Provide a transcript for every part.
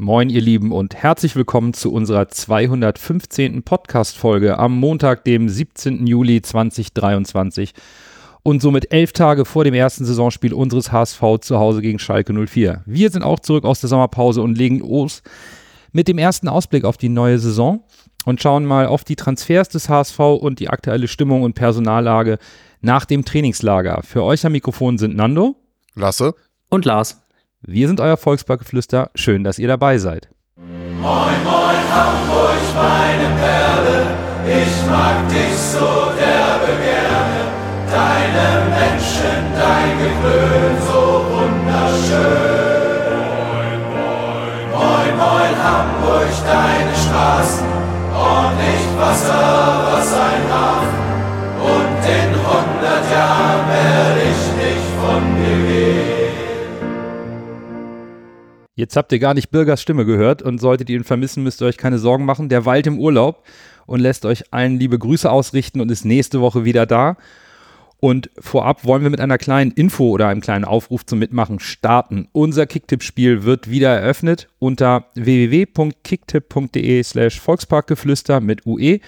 Moin, ihr Lieben, und herzlich willkommen zu unserer 215. Podcast-Folge am Montag, dem 17. Juli 2023 und somit elf Tage vor dem ersten Saisonspiel unseres HSV zu Hause gegen Schalke 04. Wir sind auch zurück aus der Sommerpause und legen los mit dem ersten Ausblick auf die neue Saison und schauen mal auf die Transfers des HSV und die aktuelle Stimmung und Personallage nach dem Trainingslager. Für euch am Mikrofon sind Nando, Lasse und Lars. Wir sind euer Volksparkgeflüster. Schön, dass ihr dabei seid. Moin, moin, Hamburg, meine Perle. Ich mag dich so derbe gerne. Deine Menschen, dein Geklön, so wunderschön. Moin, moin, moin, moin, Hamburg, deine Straßen. Ordentlich Wasser, was ein Hafen. Und in hundert Jahren werde ich Jetzt habt ihr gar nicht Bürgers Stimme gehört und solltet ihr ihn vermissen, müsst ihr euch keine Sorgen machen. Der weilt im Urlaub und lässt euch allen liebe Grüße ausrichten und ist nächste Woche wieder da. Und vorab wollen wir mit einer kleinen Info oder einem kleinen Aufruf zum Mitmachen starten. Unser Kicktipp-Spiel wird wieder eröffnet unter www.kicktipp.de slash Volksparkgeflüster mit UE.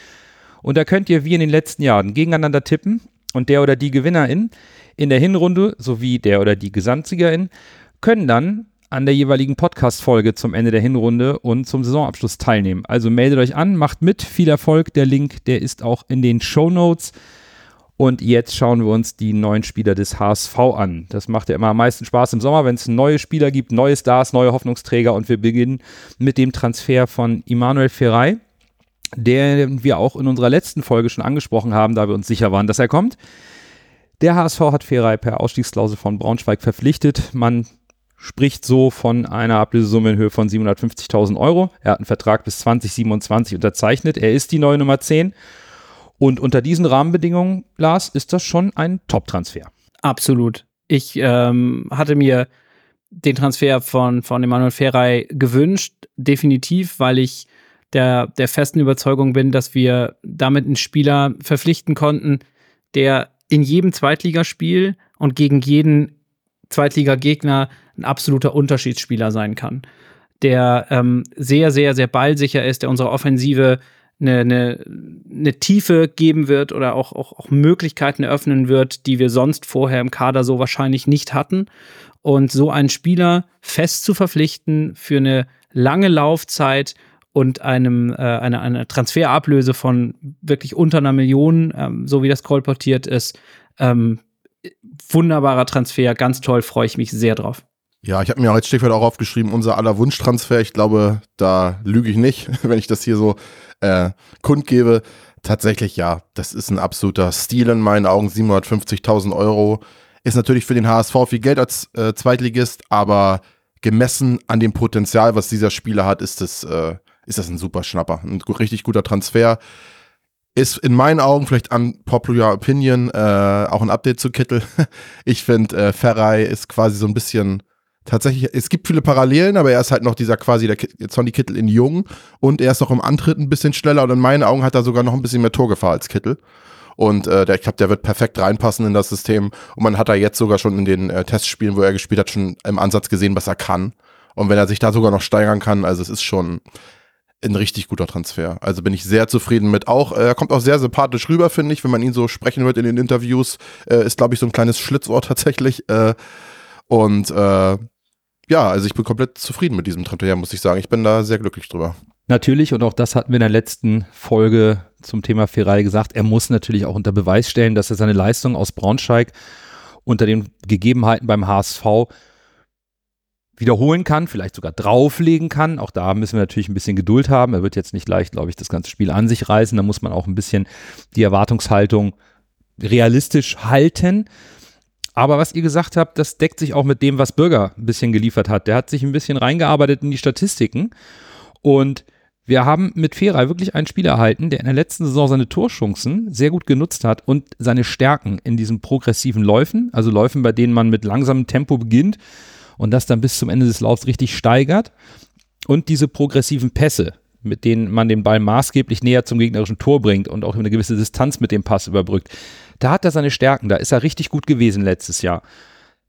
Und da könnt ihr wie in den letzten Jahren gegeneinander tippen und der oder die Gewinnerin in der Hinrunde sowie der oder die Gesamtsiegerin können dann an der jeweiligen Podcast-Folge zum Ende der Hinrunde und zum Saisonabschluss teilnehmen. Also meldet euch an, macht mit, viel Erfolg. Der Link, der ist auch in den Show Notes. Und jetzt schauen wir uns die neuen Spieler des HSV an. Das macht ja immer am meisten Spaß im Sommer, wenn es neue Spieler gibt, neue Stars, neue Hoffnungsträger. Und wir beginnen mit dem Transfer von Immanuel Ferrei, den wir auch in unserer letzten Folge schon angesprochen haben, da wir uns sicher waren, dass er kommt. Der HSV hat Ferrei per Ausstiegsklausel von Braunschweig verpflichtet. Man spricht so von einer Ablösesumme in Höhe von 750.000 Euro. Er hat einen Vertrag bis 2027 unterzeichnet. Er ist die neue Nummer 10. Und unter diesen Rahmenbedingungen, Lars, ist das schon ein Top-Transfer. Absolut. Ich ähm, hatte mir den Transfer von, von Emanuel Ferrei gewünscht, definitiv, weil ich der, der festen Überzeugung bin, dass wir damit einen Spieler verpflichten konnten, der in jedem Zweitligaspiel und gegen jeden Zweitliga-Gegner ein absoluter Unterschiedsspieler sein kann. Der ähm, sehr, sehr, sehr ballsicher ist, der unserer Offensive eine, eine, eine Tiefe geben wird oder auch, auch, auch Möglichkeiten eröffnen wird, die wir sonst vorher im Kader so wahrscheinlich nicht hatten. Und so einen Spieler fest zu verpflichten für eine lange Laufzeit und einem äh, eine, eine Transferablöse von wirklich unter einer Million, ähm, so wie das kolportiert ist, ähm, wunderbarer Transfer, ganz toll, freue ich mich sehr drauf. Ja, ich habe mir als Stichwort auch aufgeschrieben, unser aller Wunschtransfer. Ich glaube, da lüge ich nicht, wenn ich das hier so äh, kundgebe. Tatsächlich, ja, das ist ein absoluter Stil in meinen Augen. 750.000 Euro ist natürlich für den HSV viel Geld als äh, Zweitligist, aber gemessen an dem Potenzial, was dieser Spieler hat, ist das, äh, ist das ein super Schnapper. Ein richtig guter Transfer. Ist in meinen Augen vielleicht an Popular Opinion äh, auch ein Update zu Kittel. ich finde, äh, Ferrei ist quasi so ein bisschen tatsächlich, es gibt viele Parallelen, aber er ist halt noch dieser quasi der Sonny Kittel in jung und er ist auch im Antritt ein bisschen schneller und in meinen Augen hat er sogar noch ein bisschen mehr Torgefahr als Kittel. Und äh, der, ich glaube, der wird perfekt reinpassen in das System. Und man hat da jetzt sogar schon in den äh, Testspielen, wo er gespielt hat, schon im Ansatz gesehen, was er kann. Und wenn er sich da sogar noch steigern kann, also es ist schon ein richtig guter Transfer. Also bin ich sehr zufrieden mit. Auch äh, er kommt auch sehr sympathisch rüber, finde ich, wenn man ihn so sprechen hört in den Interviews. Äh, ist, glaube ich, so ein kleines Schlitzohr tatsächlich. Äh, und äh, ja, also ich bin komplett zufrieden mit diesem Transfer, muss ich sagen. Ich bin da sehr glücklich drüber. Natürlich, und auch das hatten wir in der letzten Folge zum Thema Ferrari gesagt, er muss natürlich auch unter Beweis stellen, dass er seine Leistung aus Braunschweig unter den Gegebenheiten beim HSV wiederholen kann, vielleicht sogar drauflegen kann. Auch da müssen wir natürlich ein bisschen Geduld haben. Er wird jetzt nicht leicht, glaube ich, das ganze Spiel an sich reißen. Da muss man auch ein bisschen die Erwartungshaltung realistisch halten. Aber was ihr gesagt habt, das deckt sich auch mit dem, was Bürger ein bisschen geliefert hat. Der hat sich ein bisschen reingearbeitet in die Statistiken und wir haben mit Feray wirklich einen Spieler erhalten, der in der letzten Saison seine Torchancen sehr gut genutzt hat und seine Stärken in diesen progressiven Läufen, also Läufen, bei denen man mit langsamem Tempo beginnt und das dann bis zum Ende des Laufs richtig steigert und diese progressiven Pässe, mit denen man den Ball maßgeblich näher zum gegnerischen Tor bringt und auch eine gewisse Distanz mit dem Pass überbrückt. Da hat er seine Stärken, da ist er richtig gut gewesen letztes Jahr.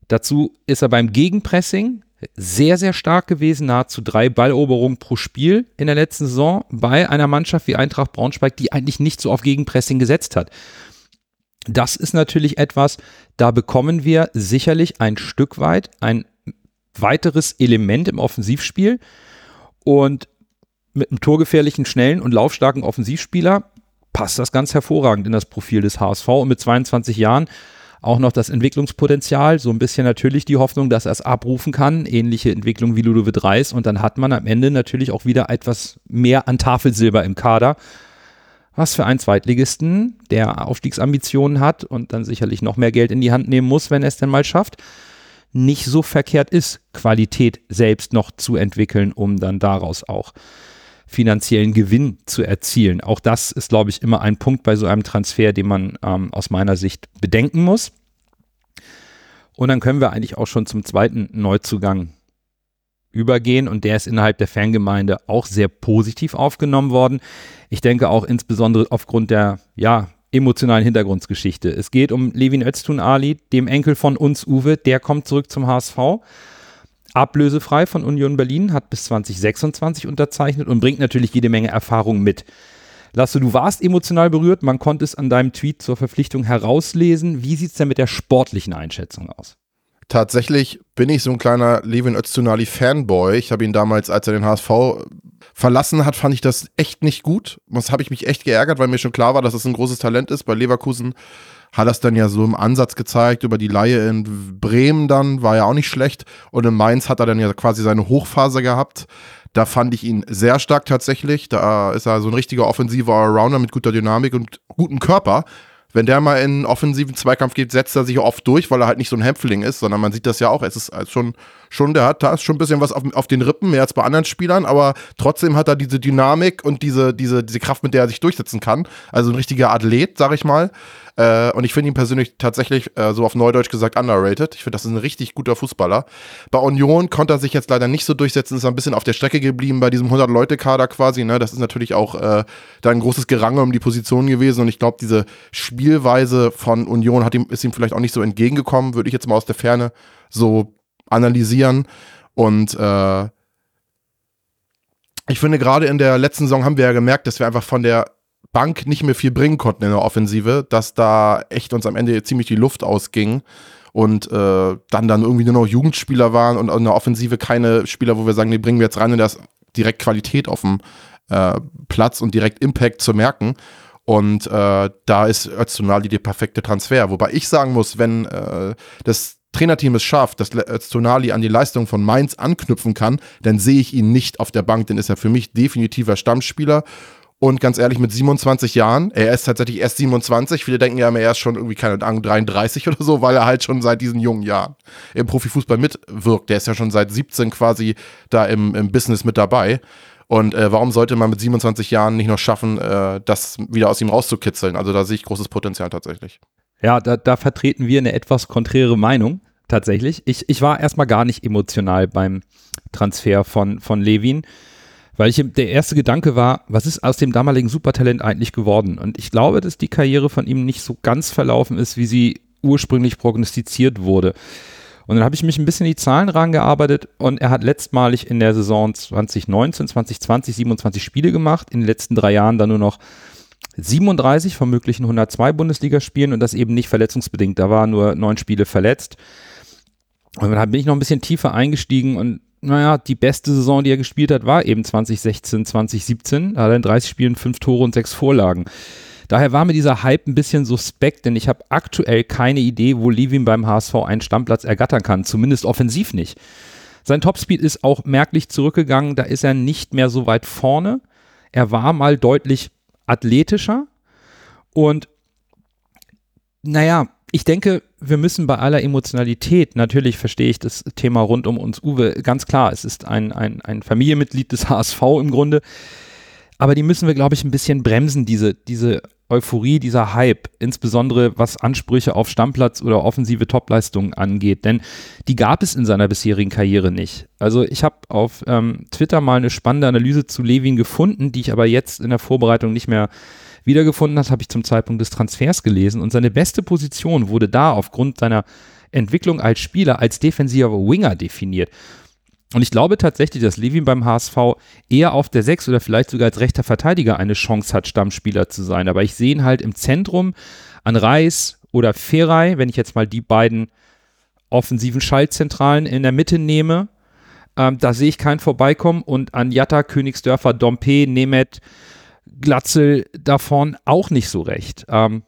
Dazu ist er beim Gegenpressing sehr, sehr stark gewesen, nahezu drei Balleroberungen pro Spiel in der letzten Saison bei einer Mannschaft wie Eintracht Braunschweig, die eigentlich nicht so auf Gegenpressing gesetzt hat. Das ist natürlich etwas, da bekommen wir sicherlich ein Stück weit ein weiteres Element im Offensivspiel. Und mit einem torgefährlichen, schnellen und laufstarken Offensivspieler passt das ganz hervorragend in das Profil des HSV und mit 22 Jahren auch noch das Entwicklungspotenzial, so ein bisschen natürlich die Hoffnung, dass er es abrufen kann, ähnliche Entwicklung wie Ludovic Reis. Und dann hat man am Ende natürlich auch wieder etwas mehr an Tafelsilber im Kader, was für einen Zweitligisten, der Aufstiegsambitionen hat und dann sicherlich noch mehr Geld in die Hand nehmen muss, wenn er es denn mal schafft, nicht so verkehrt ist, Qualität selbst noch zu entwickeln, um dann daraus auch finanziellen Gewinn zu erzielen. Auch das ist, glaube ich, immer ein Punkt bei so einem Transfer, den man ähm, aus meiner Sicht bedenken muss. Und dann können wir eigentlich auch schon zum zweiten Neuzugang übergehen und der ist innerhalb der Fangemeinde auch sehr positiv aufgenommen worden. Ich denke auch insbesondere aufgrund der ja, emotionalen Hintergrundgeschichte. Es geht um Levin Öztun Ali, dem Enkel von uns Uwe, der kommt zurück zum HSV ablösefrei von Union Berlin, hat bis 2026 unterzeichnet und bringt natürlich jede Menge Erfahrung mit. Lasse, du warst emotional berührt, man konnte es an deinem Tweet zur Verpflichtung herauslesen. Wie sieht es denn mit der sportlichen Einschätzung aus? Tatsächlich bin ich so ein kleiner Levin Öztunali Fanboy. Ich habe ihn damals, als er den HSV verlassen hat, fand ich das echt nicht gut. Das habe ich mich echt geärgert, weil mir schon klar war, dass das ein großes Talent ist. Bei Leverkusen hat das dann ja so im Ansatz gezeigt über die Laie in Bremen dann, war ja auch nicht schlecht. Und in Mainz hat er dann ja quasi seine Hochphase gehabt. Da fand ich ihn sehr stark tatsächlich. Da ist er so ein richtiger offensiver Allrounder mit guter Dynamik und gutem Körper wenn der mal in offensiven Zweikampf geht, setzt er sich oft durch, weil er halt nicht so ein Hämpfling ist, sondern man sieht das ja auch. Es ist schon, schon der hat, da ist schon ein bisschen was auf, auf den Rippen, mehr als bei anderen Spielern, aber trotzdem hat er diese Dynamik und diese, diese, diese Kraft, mit der er sich durchsetzen kann. Also ein richtiger Athlet, sag ich mal. Äh, und ich finde ihn persönlich tatsächlich, äh, so auf Neudeutsch gesagt, underrated. Ich finde, das ist ein richtig guter Fußballer. Bei Union konnte er sich jetzt leider nicht so durchsetzen, ist ein bisschen auf der Strecke geblieben bei diesem 100-Leute-Kader quasi. Ne? Das ist natürlich auch äh, da ein großes Gerange um die Position gewesen. Und ich glaube, diese Spielweise von Union hat ihm, ist ihm vielleicht auch nicht so entgegengekommen, würde ich jetzt mal aus der Ferne so analysieren. Und äh, ich finde, gerade in der letzten Saison haben wir ja gemerkt, dass wir einfach von der Bank nicht mehr viel bringen konnten in der Offensive, dass da echt uns am Ende ziemlich die Luft ausging und äh, dann dann irgendwie nur noch Jugendspieler waren und in der Offensive keine Spieler, wo wir sagen, die bringen wir jetzt rein und da ist direkt Qualität auf dem äh, Platz und direkt Impact zu merken. Und äh, da ist Öztunali der perfekte Transfer. Wobei ich sagen muss, wenn äh, das Trainerteam es schafft, dass Öztunali an die Leistung von Mainz anknüpfen kann, dann sehe ich ihn nicht auf der Bank, denn ist er für mich definitiver Stammspieler. Und ganz ehrlich, mit 27 Jahren, er ist tatsächlich erst 27, viele denken ja immer, er ist schon irgendwie, keine Ahnung, 33 oder so, weil er halt schon seit diesen jungen Jahren im Profifußball mitwirkt. Der ist ja schon seit 17 quasi da im, im Business mit dabei. Und äh, warum sollte man mit 27 Jahren nicht noch schaffen, äh, das wieder aus ihm rauszukitzeln? Also da sehe ich großes Potenzial tatsächlich. Ja, da, da vertreten wir eine etwas konträre Meinung tatsächlich. Ich, ich war erstmal gar nicht emotional beim Transfer von, von Levin weil ich, der erste Gedanke war, was ist aus dem damaligen Supertalent eigentlich geworden? Und ich glaube, dass die Karriere von ihm nicht so ganz verlaufen ist, wie sie ursprünglich prognostiziert wurde. Und dann habe ich mich ein bisschen die Zahlen rangearbeitet und er hat letztmalig in der Saison 2019, 2020 27 Spiele gemacht, in den letzten drei Jahren dann nur noch 37 von möglichen 102 Bundesligaspielen und das eben nicht verletzungsbedingt. Da waren nur neun Spiele verletzt. Und dann bin ich noch ein bisschen tiefer eingestiegen und naja, die beste Saison, die er gespielt hat, war eben 2016, 2017. Da hat er in 30 Spielen fünf Tore und sechs Vorlagen. Daher war mir dieser Hype ein bisschen suspekt, denn ich habe aktuell keine Idee, wo Levin beim HSV einen Stammplatz ergattern kann, zumindest offensiv nicht. Sein Topspeed ist auch merklich zurückgegangen, da ist er nicht mehr so weit vorne. Er war mal deutlich athletischer und naja, ich denke, wir müssen bei aller Emotionalität, natürlich verstehe ich das Thema rund um uns Uwe, ganz klar, es ist ein, ein, ein Familienmitglied des HSV im Grunde, aber die müssen wir, glaube ich, ein bisschen bremsen, diese, diese Euphorie, dieser Hype, insbesondere was Ansprüche auf Stammplatz oder offensive Topleistungen angeht, denn die gab es in seiner bisherigen Karriere nicht. Also ich habe auf ähm, Twitter mal eine spannende Analyse zu Levin gefunden, die ich aber jetzt in der Vorbereitung nicht mehr wiedergefunden hat, habe ich zum Zeitpunkt des Transfers gelesen. Und seine beste Position wurde da aufgrund seiner Entwicklung als Spieler als defensiver Winger definiert. Und ich glaube tatsächlich, dass Levin beim HSV eher auf der 6 oder vielleicht sogar als rechter Verteidiger eine Chance hat, Stammspieler zu sein. Aber ich sehe ihn halt im Zentrum an Reis oder Feray, wenn ich jetzt mal die beiden offensiven Schaltzentralen in der Mitte nehme. Ähm, da sehe ich keinen vorbeikommen. Und an Jatta, Königsdörfer, Dompe, Nemeth, Glatzel davon auch nicht so recht. Ähm,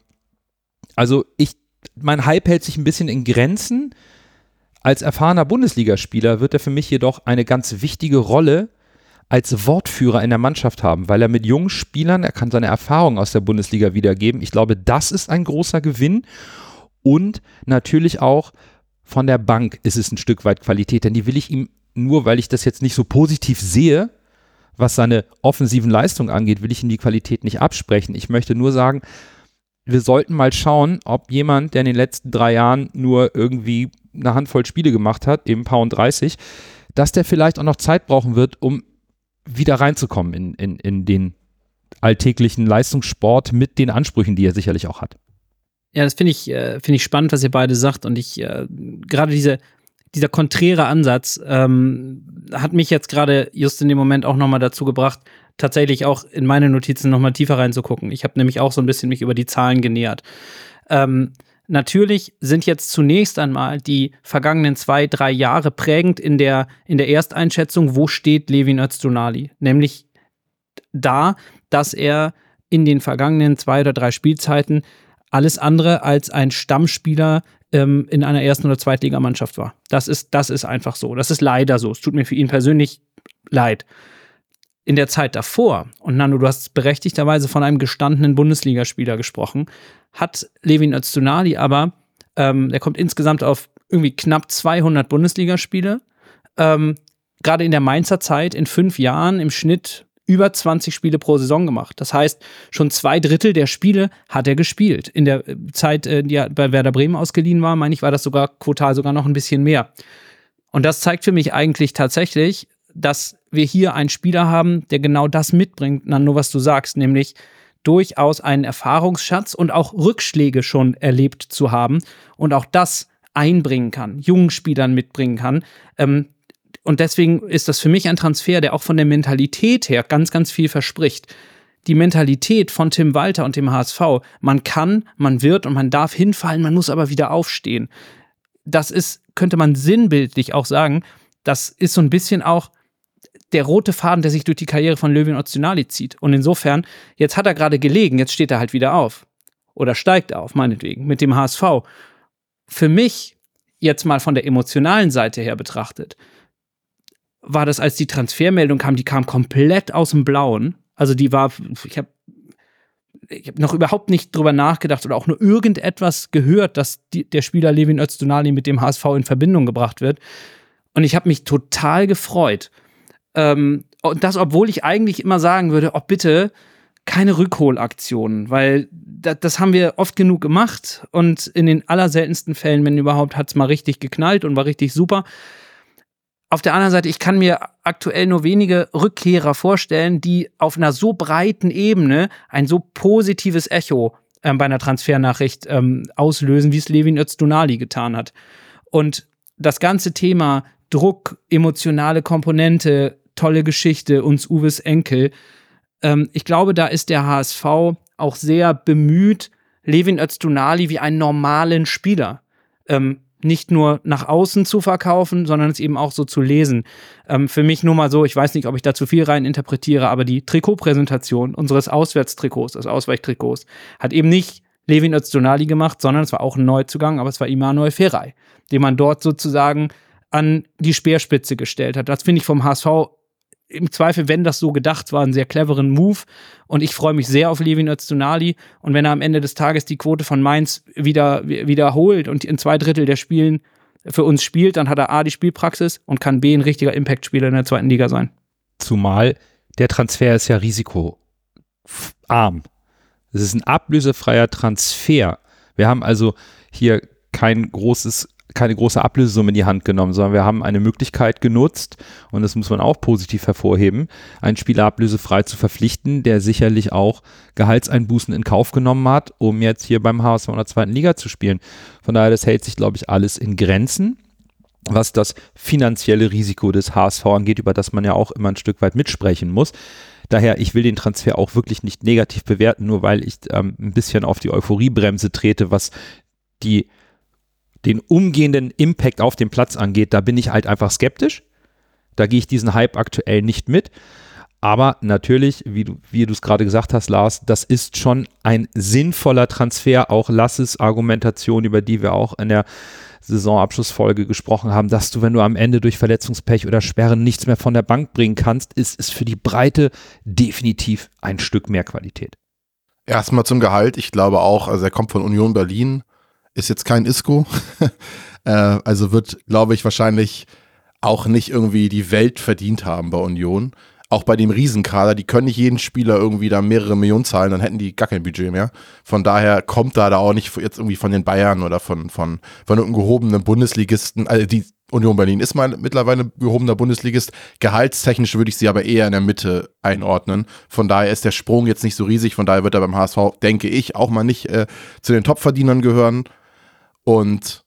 also ich, mein Hype hält sich ein bisschen in Grenzen. Als erfahrener Bundesligaspieler wird er für mich jedoch eine ganz wichtige Rolle als Wortführer in der Mannschaft haben, weil er mit jungen Spielern, er kann seine Erfahrungen aus der Bundesliga wiedergeben. Ich glaube, das ist ein großer Gewinn. Und natürlich auch von der Bank ist es ein Stück weit Qualität, denn die will ich ihm nur, weil ich das jetzt nicht so positiv sehe, was seine offensiven Leistungen angeht, will ich ihm die Qualität nicht absprechen. Ich möchte nur sagen, wir sollten mal schauen, ob jemand, der in den letzten drei Jahren nur irgendwie eine Handvoll Spiele gemacht hat, eben Pound 30, dass der vielleicht auch noch Zeit brauchen wird, um wieder reinzukommen in, in, in den alltäglichen Leistungssport mit den Ansprüchen, die er sicherlich auch hat. Ja, das finde ich, äh, finde ich spannend, was ihr beide sagt. Und ich, äh, gerade diese, dieser konträre Ansatz ähm, hat mich jetzt gerade just in dem Moment auch nochmal dazu gebracht, tatsächlich auch in meine Notizen nochmal tiefer reinzugucken. Ich habe nämlich auch so ein bisschen mich über die Zahlen genähert. Ähm, natürlich sind jetzt zunächst einmal die vergangenen zwei, drei Jahre prägend in der, in der Ersteinschätzung, wo steht Levin Öztunali? Nämlich da, dass er in den vergangenen zwei oder drei Spielzeiten alles andere als ein Stammspieler ähm, in einer ersten oder Zweitligamannschaft war. Das ist, das ist einfach so. Das ist leider so. Es tut mir für ihn persönlich leid. In der Zeit davor, und Nando, du hast berechtigterweise von einem gestandenen Bundesligaspieler gesprochen, hat Levin Öztunali aber, ähm, der kommt insgesamt auf irgendwie knapp 200 Bundesligaspiele. Ähm, Gerade in der Mainzer Zeit in fünf Jahren im Schnitt über 20 Spiele pro Saison gemacht. Das heißt, schon zwei Drittel der Spiele hat er gespielt. In der äh, Zeit, äh, die er bei Werder Bremen ausgeliehen war, meine ich, war das sogar quotal sogar noch ein bisschen mehr. Und das zeigt für mich eigentlich tatsächlich, dass wir hier einen Spieler haben, der genau das mitbringt, Nando, was du sagst, nämlich durchaus einen Erfahrungsschatz und auch Rückschläge schon erlebt zu haben und auch das einbringen kann, jungen Spielern mitbringen kann. Ähm, und deswegen ist das für mich ein Transfer, der auch von der Mentalität her ganz, ganz viel verspricht. Die Mentalität von Tim Walter und dem HSV, man kann, man wird und man darf hinfallen, man muss aber wieder aufstehen. Das ist, könnte man sinnbildlich auch sagen, das ist so ein bisschen auch der rote Faden, der sich durch die Karriere von Löwin Ozunali zieht. Und insofern, jetzt hat er gerade gelegen, jetzt steht er halt wieder auf. Oder steigt auf, meinetwegen, mit dem HSV. Für mich, jetzt mal von der emotionalen Seite her betrachtet, war das, als die Transfermeldung kam, die kam komplett aus dem Blauen. Also die war, ich habe ich hab noch überhaupt nicht drüber nachgedacht oder auch nur irgendetwas gehört, dass die, der Spieler Levin Öztunali mit dem HSV in Verbindung gebracht wird. Und ich habe mich total gefreut. Ähm, und das, obwohl ich eigentlich immer sagen würde, oh bitte, keine Rückholaktionen, weil das, das haben wir oft genug gemacht und in den allerseltensten Fällen, wenn überhaupt, hat es mal richtig geknallt und war richtig super. Auf der anderen Seite, ich kann mir aktuell nur wenige Rückkehrer vorstellen, die auf einer so breiten Ebene ein so positives Echo ähm, bei einer Transfernachricht ähm, auslösen, wie es Levin Öztunali getan hat. Und das ganze Thema Druck, emotionale Komponente, tolle Geschichte, uns Uwes Enkel, ähm, ich glaube, da ist der HSV auch sehr bemüht, Levin Öztunali wie einen normalen Spieler ähm, nicht nur nach außen zu verkaufen, sondern es eben auch so zu lesen. Ähm, für mich nur mal so, ich weiß nicht, ob ich da zu viel rein interpretiere, aber die Trikotpräsentation unseres Auswärtstrikots, des Ausweichtrikots, hat eben nicht Levin Öztunali gemacht, sondern es war auch ein Neuzugang, aber es war Immanuel Ferrei, den man dort sozusagen an die Speerspitze gestellt hat. Das finde ich vom HSV im Zweifel, wenn das so gedacht war, einen sehr cleveren Move. Und ich freue mich sehr auf Levin Öztunali. Und wenn er am Ende des Tages die Quote von Mainz wieder wiederholt und in zwei Drittel der Spielen für uns spielt, dann hat er A die Spielpraxis und kann B ein richtiger Impact-Spieler in der zweiten Liga sein. Zumal der Transfer ist ja risikoarm. Es ist ein ablösefreier Transfer. Wir haben also hier kein großes keine große Ablösesumme in die Hand genommen, sondern wir haben eine Möglichkeit genutzt, und das muss man auch positiv hervorheben, einen Spieler ablösefrei zu verpflichten, der sicherlich auch Gehaltseinbußen in Kauf genommen hat, um jetzt hier beim HSV in der zweiten Liga zu spielen. Von daher, das hält sich, glaube ich, alles in Grenzen. was das finanzielle Risiko des HSV angeht, über das man ja auch immer ein Stück weit mitsprechen muss. Daher, ich will den Transfer auch wirklich nicht negativ bewerten, nur weil ich ähm, ein bisschen auf die Euphoriebremse trete, was die, den umgehenden Impact auf den Platz angeht. Da bin ich halt einfach skeptisch. Da gehe ich diesen Hype aktuell nicht mit. Aber natürlich, wie du, wie du es gerade gesagt hast, Lars, das ist schon ein sinnvoller Transfer. Auch Lasses Argumentation, über die wir auch in der Saisonabschlussfolge gesprochen haben, dass du, wenn du am Ende durch Verletzungspech oder Sperren nichts mehr von der Bank bringen kannst, ist, ist für die Breite definitiv ein Stück mehr Qualität. Erstmal zum Gehalt. Ich glaube auch, also er kommt von Union Berlin, ist jetzt kein Isco. äh, also wird, glaube ich, wahrscheinlich auch nicht irgendwie die Welt verdient haben bei Union auch bei dem Riesenkader, die können nicht jeden Spieler irgendwie da mehrere Millionen zahlen, dann hätten die gar kein Budget mehr. Von daher kommt da, da auch nicht jetzt irgendwie von den Bayern oder von, von, von irgendeinem gehobenen Bundesligisten, also die Union Berlin ist mal mittlerweile gehobener Bundesligist. Gehaltstechnisch würde ich sie aber eher in der Mitte einordnen. Von daher ist der Sprung jetzt nicht so riesig. Von daher wird er beim HSV, denke ich, auch mal nicht äh, zu den Topverdienern gehören. Und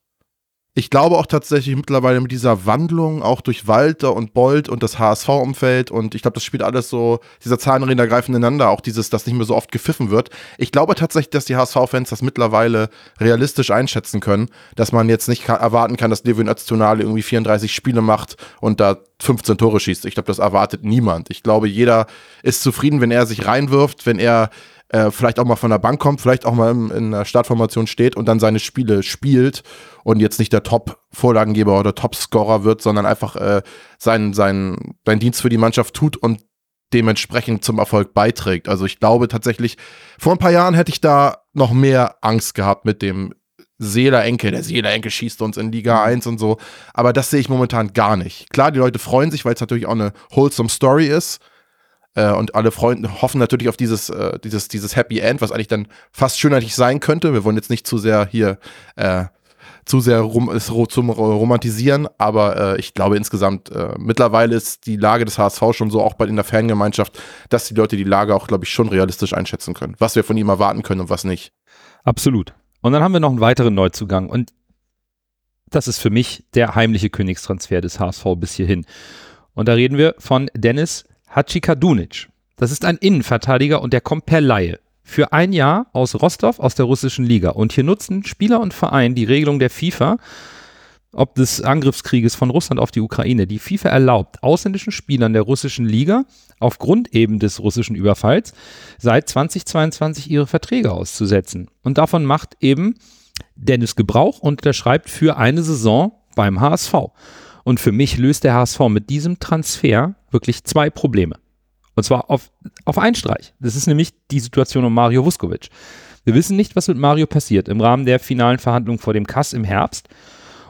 ich glaube auch tatsächlich mittlerweile mit dieser Wandlung, auch durch Walter und Bolt und das HSV-Umfeld und ich glaube, das spielt alles so, dieser Zahnräder greifen ineinander, auch dieses, dass nicht mehr so oft gepfiffen wird. Ich glaube tatsächlich, dass die HSV-Fans das mittlerweile realistisch einschätzen können, dass man jetzt nicht erwarten kann, dass Levin Öztunali irgendwie 34 Spiele macht und da 15 Tore schießt. Ich glaube, das erwartet niemand. Ich glaube, jeder ist zufrieden, wenn er sich reinwirft, wenn er äh, vielleicht auch mal von der Bank kommt, vielleicht auch mal in, in der Startformation steht und dann seine Spiele spielt und jetzt nicht der Top-Vorlagengeber oder Top-Scorer wird, sondern einfach äh, seinen, seinen, seinen Dienst für die Mannschaft tut und dementsprechend zum Erfolg beiträgt. Also ich glaube tatsächlich, vor ein paar Jahren hätte ich da noch mehr Angst gehabt mit dem Seeler Enkel. Der Seeler Enkel schießt uns in Liga 1 und so. Aber das sehe ich momentan gar nicht. Klar, die Leute freuen sich, weil es natürlich auch eine wholesome Story ist. Äh, und alle Freunde hoffen natürlich auf dieses, äh, dieses, dieses Happy End, was eigentlich dann fast schönerlich sein könnte. Wir wollen jetzt nicht zu sehr hier äh, zu sehr ist, zum Romantisieren, aber äh, ich glaube insgesamt, äh, mittlerweile ist die Lage des HSV schon so, auch bei in der Fangemeinschaft, dass die Leute die Lage auch, glaube ich, schon realistisch einschätzen können, was wir von ihm erwarten können und was nicht. Absolut. Und dann haben wir noch einen weiteren Neuzugang und das ist für mich der heimliche Königstransfer des HSV bis hierhin. Und da reden wir von Dennis Hachikadunic. Das ist ein Innenverteidiger und der kommt per Laie. Für ein Jahr aus Rostov aus der russischen Liga. Und hier nutzen Spieler und Verein die Regelung der FIFA, ob des Angriffskrieges von Russland auf die Ukraine. Die FIFA erlaubt ausländischen Spielern der russischen Liga aufgrund eben des russischen Überfalls seit 2022 ihre Verträge auszusetzen. Und davon macht eben Dennis Gebrauch und der schreibt für eine Saison beim HSV. Und für mich löst der HSV mit diesem Transfer wirklich zwei Probleme. Und zwar auf, auf einen Streich. Das ist nämlich die Situation um Mario Vuskovic. Wir wissen nicht, was mit Mario passiert im Rahmen der finalen Verhandlungen vor dem Kass im Herbst.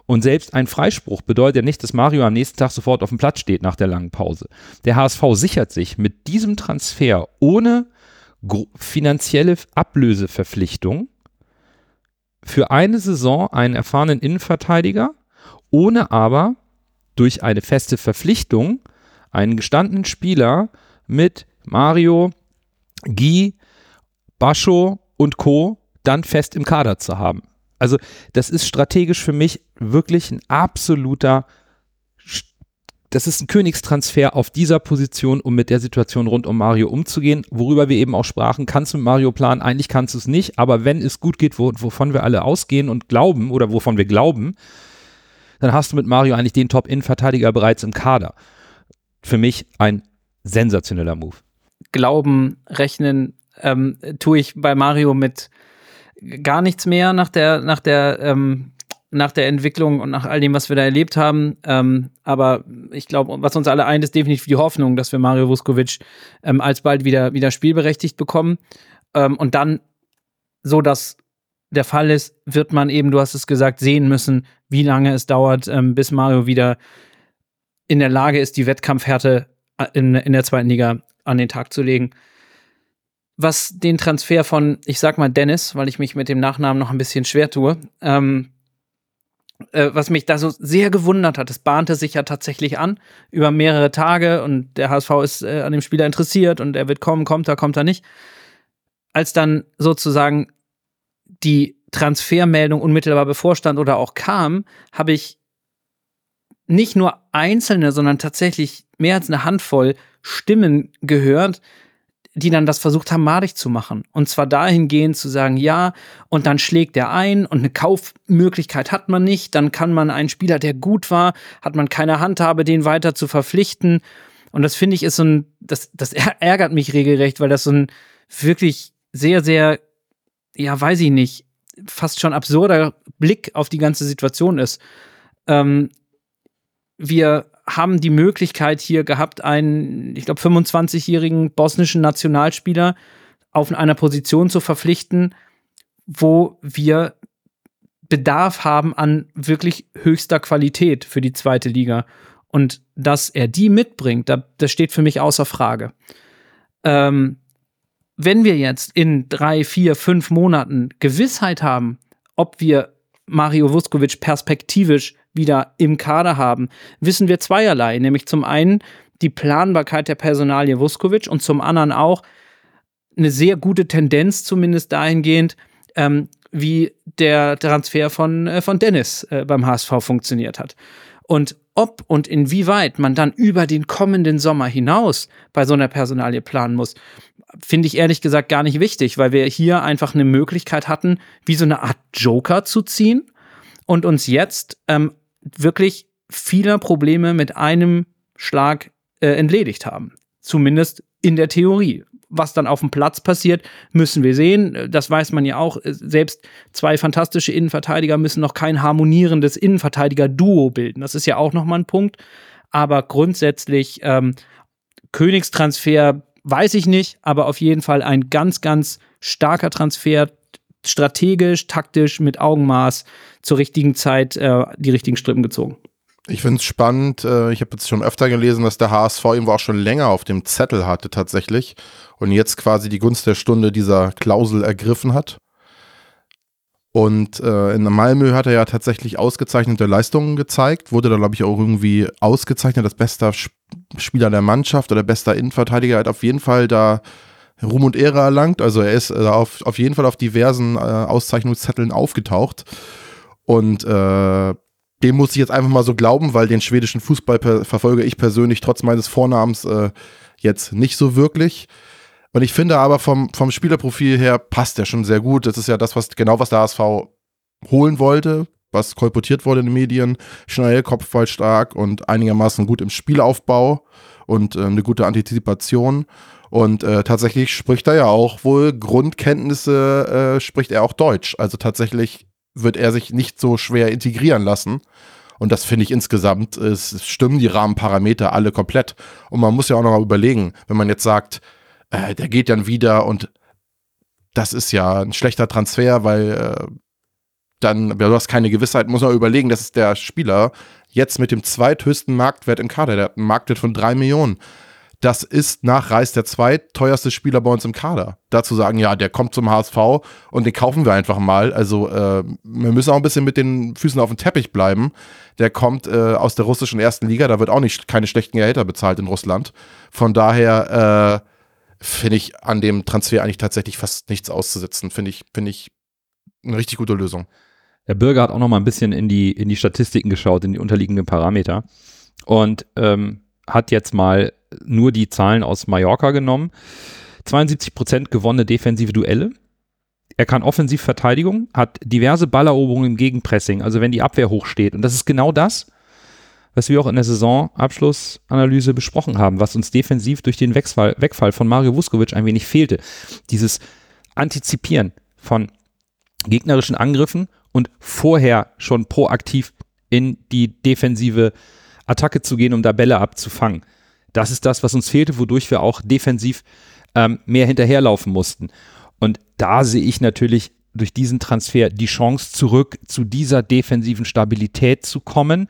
Und selbst ein Freispruch bedeutet ja nicht, dass Mario am nächsten Tag sofort auf dem Platz steht nach der langen Pause. Der HSV sichert sich mit diesem Transfer ohne finanzielle Ablöseverpflichtung für eine Saison einen erfahrenen Innenverteidiger, ohne aber durch eine feste Verpflichtung einen gestandenen Spieler mit Mario, Guy, Bascho und Co. dann fest im Kader zu haben. Also das ist strategisch für mich wirklich ein absoluter, das ist ein Königstransfer auf dieser Position, um mit der Situation rund um Mario umzugehen, worüber wir eben auch sprachen, kannst du mit Mario planen, eigentlich kannst du es nicht, aber wenn es gut geht, wo, wovon wir alle ausgehen und glauben oder wovon wir glauben, dann hast du mit Mario eigentlich den Top-In-Verteidiger bereits im Kader. Für mich ein sensationeller Move. Glauben, rechnen, ähm, tue ich bei Mario mit gar nichts mehr nach der, nach der, ähm, nach der Entwicklung und nach all dem, was wir da erlebt haben. Ähm, aber ich glaube, was uns alle eint, ist definitiv die Hoffnung, dass wir Mario Vuskovic ähm, alsbald wieder, wieder spielberechtigt bekommen. Ähm, und dann so, dass der Fall ist, wird man eben, du hast es gesagt, sehen müssen, wie lange es dauert, ähm, bis Mario wieder in der Lage ist, die Wettkampfhärte äh, in, in der zweiten Liga an den Tag zu legen. Was den Transfer von, ich sag mal Dennis, weil ich mich mit dem Nachnamen noch ein bisschen schwer tue, ähm, äh, was mich da so sehr gewundert hat, es bahnte sich ja tatsächlich an über mehrere Tage und der HSV ist äh, an dem Spieler interessiert und er wird kommen, kommt er, kommt er nicht. Als dann sozusagen die Transfermeldung unmittelbar bevorstand oder auch kam, habe ich nicht nur einzelne, sondern tatsächlich mehr als eine Handvoll Stimmen gehört, die dann das versucht haben, madig zu machen. Und zwar dahingehend zu sagen, ja, und dann schlägt er ein und eine Kaufmöglichkeit hat man nicht. Dann kann man einen Spieler, der gut war, hat man keine Handhabe, den weiter zu verpflichten. Und das finde ich ist so ein, das, das ärgert mich regelrecht, weil das so ein wirklich sehr, sehr, ja, weiß ich nicht, fast schon absurder Blick auf die ganze Situation ist. Ähm, wir haben die Möglichkeit hier gehabt, einen, ich glaube, 25-jährigen bosnischen Nationalspieler auf einer Position zu verpflichten, wo wir Bedarf haben an wirklich höchster Qualität für die zweite Liga. Und dass er die mitbringt, das steht für mich außer Frage. Ähm, wenn wir jetzt in drei, vier, fünf Monaten Gewissheit haben, ob wir Mario Vuskovic perspektivisch wieder im Kader haben, wissen wir zweierlei. Nämlich zum einen die Planbarkeit der Personalie Vuskovic und zum anderen auch eine sehr gute Tendenz, zumindest dahingehend, ähm, wie der Transfer von, äh, von Dennis äh, beim HSV funktioniert hat. Und ob und inwieweit man dann über den kommenden Sommer hinaus bei so einer Personalie planen muss, finde ich ehrlich gesagt gar nicht wichtig, weil wir hier einfach eine Möglichkeit hatten, wie so eine Art Joker zu ziehen und uns jetzt ähm, wirklich vieler Probleme mit einem Schlag äh, entledigt haben. Zumindest in der Theorie. Was dann auf dem Platz passiert, müssen wir sehen. Das weiß man ja auch. Selbst zwei fantastische Innenverteidiger müssen noch kein harmonierendes Innenverteidiger-Duo bilden. Das ist ja auch nochmal ein Punkt. Aber grundsätzlich ähm, Königstransfer weiß ich nicht, aber auf jeden Fall ein ganz, ganz starker Transfer, strategisch, taktisch, mit Augenmaß zur richtigen Zeit äh, die richtigen Strippen gezogen. Ich finde es spannend. Äh, ich habe jetzt schon öfter gelesen, dass der HSV irgendwo auch schon länger auf dem Zettel hatte tatsächlich und jetzt quasi die Gunst der Stunde dieser Klausel ergriffen hat. Und äh, in Malmö hat er ja tatsächlich ausgezeichnete Leistungen gezeigt, wurde da, glaube ich, auch irgendwie ausgezeichnet als bester Spieler der Mannschaft oder bester Innenverteidiger. Er hat auf jeden Fall da Ruhm und Ehre erlangt. Also er ist äh, auf, auf jeden Fall auf diversen äh, Auszeichnungszetteln aufgetaucht. Und äh, dem muss ich jetzt einfach mal so glauben, weil den schwedischen Fußball verfolge ich persönlich trotz meines Vornamens äh, jetzt nicht so wirklich. Und ich finde aber vom, vom Spielerprofil her passt er schon sehr gut. Das ist ja das, was genau was der HSV holen wollte, was kolportiert wurde in den Medien. Schnell, kopfballstark und einigermaßen gut im Spielaufbau und äh, eine gute Antizipation. Und äh, tatsächlich spricht er ja auch wohl Grundkenntnisse, äh, spricht er auch Deutsch. Also tatsächlich wird er sich nicht so schwer integrieren lassen. Und das finde ich insgesamt, es stimmen die Rahmenparameter alle komplett. Und man muss ja auch noch mal überlegen, wenn man jetzt sagt, äh, der geht dann wieder und das ist ja ein schlechter Transfer, weil äh, dann, ja, du hast keine Gewissheit, muss man überlegen, das ist der Spieler jetzt mit dem zweithöchsten Marktwert im Kader, der hat einen Marktwert von drei Millionen das ist nach Reis der zweitteuerste Spieler bei uns im Kader. Dazu sagen, ja, der kommt zum HSV und den kaufen wir einfach mal. Also äh, wir müssen auch ein bisschen mit den Füßen auf dem Teppich bleiben. Der kommt äh, aus der russischen ersten Liga, da wird auch nicht keine schlechten Gehälter bezahlt in Russland. Von daher äh, finde ich an dem Transfer eigentlich tatsächlich fast nichts auszusetzen. Finde ich, finde ich eine richtig gute Lösung. Der Bürger hat auch noch mal ein bisschen in die, in die Statistiken geschaut, in die unterliegenden Parameter. Und ähm, hat jetzt mal nur die Zahlen aus Mallorca genommen. 72 Prozent gewonnene defensive Duelle. Er kann offensiv Verteidigung, hat diverse Balleroberungen im Gegenpressing, also wenn die Abwehr hoch steht. Und das ist genau das, was wir auch in der Saisonabschlussanalyse besprochen haben, was uns defensiv durch den Wegfall, Wegfall von Mario Vuskovic ein wenig fehlte. Dieses Antizipieren von gegnerischen Angriffen und vorher schon proaktiv in die defensive Attacke zu gehen, um da Bälle abzufangen. Das ist das, was uns fehlte, wodurch wir auch defensiv ähm, mehr hinterherlaufen mussten. Und da sehe ich natürlich durch diesen Transfer die Chance zurück zu dieser defensiven Stabilität zu kommen,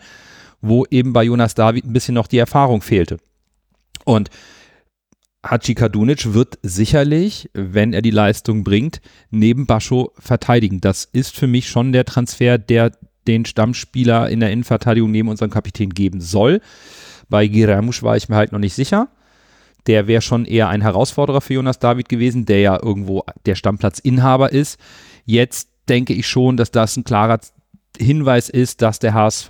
wo eben bei Jonas David ein bisschen noch die Erfahrung fehlte. Und Haji Kadunic wird sicherlich, wenn er die Leistung bringt, neben Bascho verteidigen. Das ist für mich schon der Transfer, der den Stammspieler in der Innenverteidigung neben unserem Kapitän geben soll. Bei Giramusch war ich mir halt noch nicht sicher. Der wäre schon eher ein Herausforderer für Jonas David gewesen, der ja irgendwo der Stammplatzinhaber ist. Jetzt denke ich schon, dass das ein klarer Hinweis ist, dass der HSV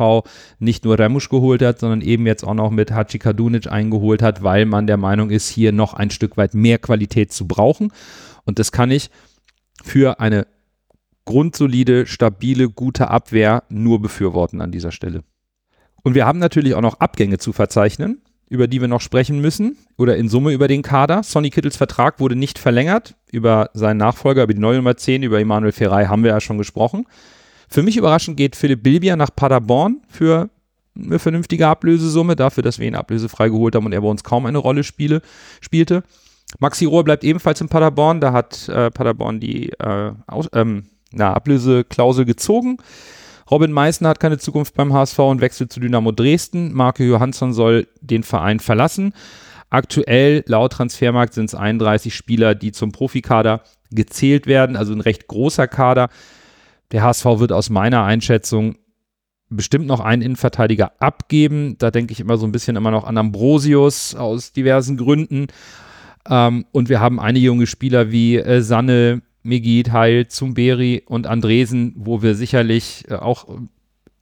nicht nur Remusch geholt hat, sondern eben jetzt auch noch mit Hachi Kadunic eingeholt hat, weil man der Meinung ist, hier noch ein Stück weit mehr Qualität zu brauchen. Und das kann ich für eine grundsolide, stabile, gute Abwehr nur befürworten an dieser Stelle. Und wir haben natürlich auch noch Abgänge zu verzeichnen, über die wir noch sprechen müssen oder in Summe über den Kader. Sonny Kittels Vertrag wurde nicht verlängert. Über seinen Nachfolger, über die neue Nummer 10, über Emanuel Ferrei haben wir ja schon gesprochen. Für mich überraschend geht Philipp Bilbia nach Paderborn für eine vernünftige Ablösesumme, dafür, dass wir ihn ablösefrei geholt haben und er bei uns kaum eine Rolle spiele, spielte. Maxi Rohr bleibt ebenfalls in Paderborn, da hat äh, Paderborn die äh, Aus, ähm, na, Ablöseklausel gezogen. Robin Meissner hat keine Zukunft beim HSV und wechselt zu Dynamo Dresden. Marco Johansson soll den Verein verlassen. Aktuell, laut Transfermarkt, sind es 31 Spieler, die zum Profikader gezählt werden, also ein recht großer Kader. Der HSV wird aus meiner Einschätzung bestimmt noch einen Innenverteidiger abgeben. Da denke ich immer so ein bisschen immer noch an Ambrosius aus diversen Gründen. Ähm, und wir haben einige junge Spieler wie äh, Sanne, Megid, Heil, Zumberi und Andresen, wo wir sicherlich äh, auch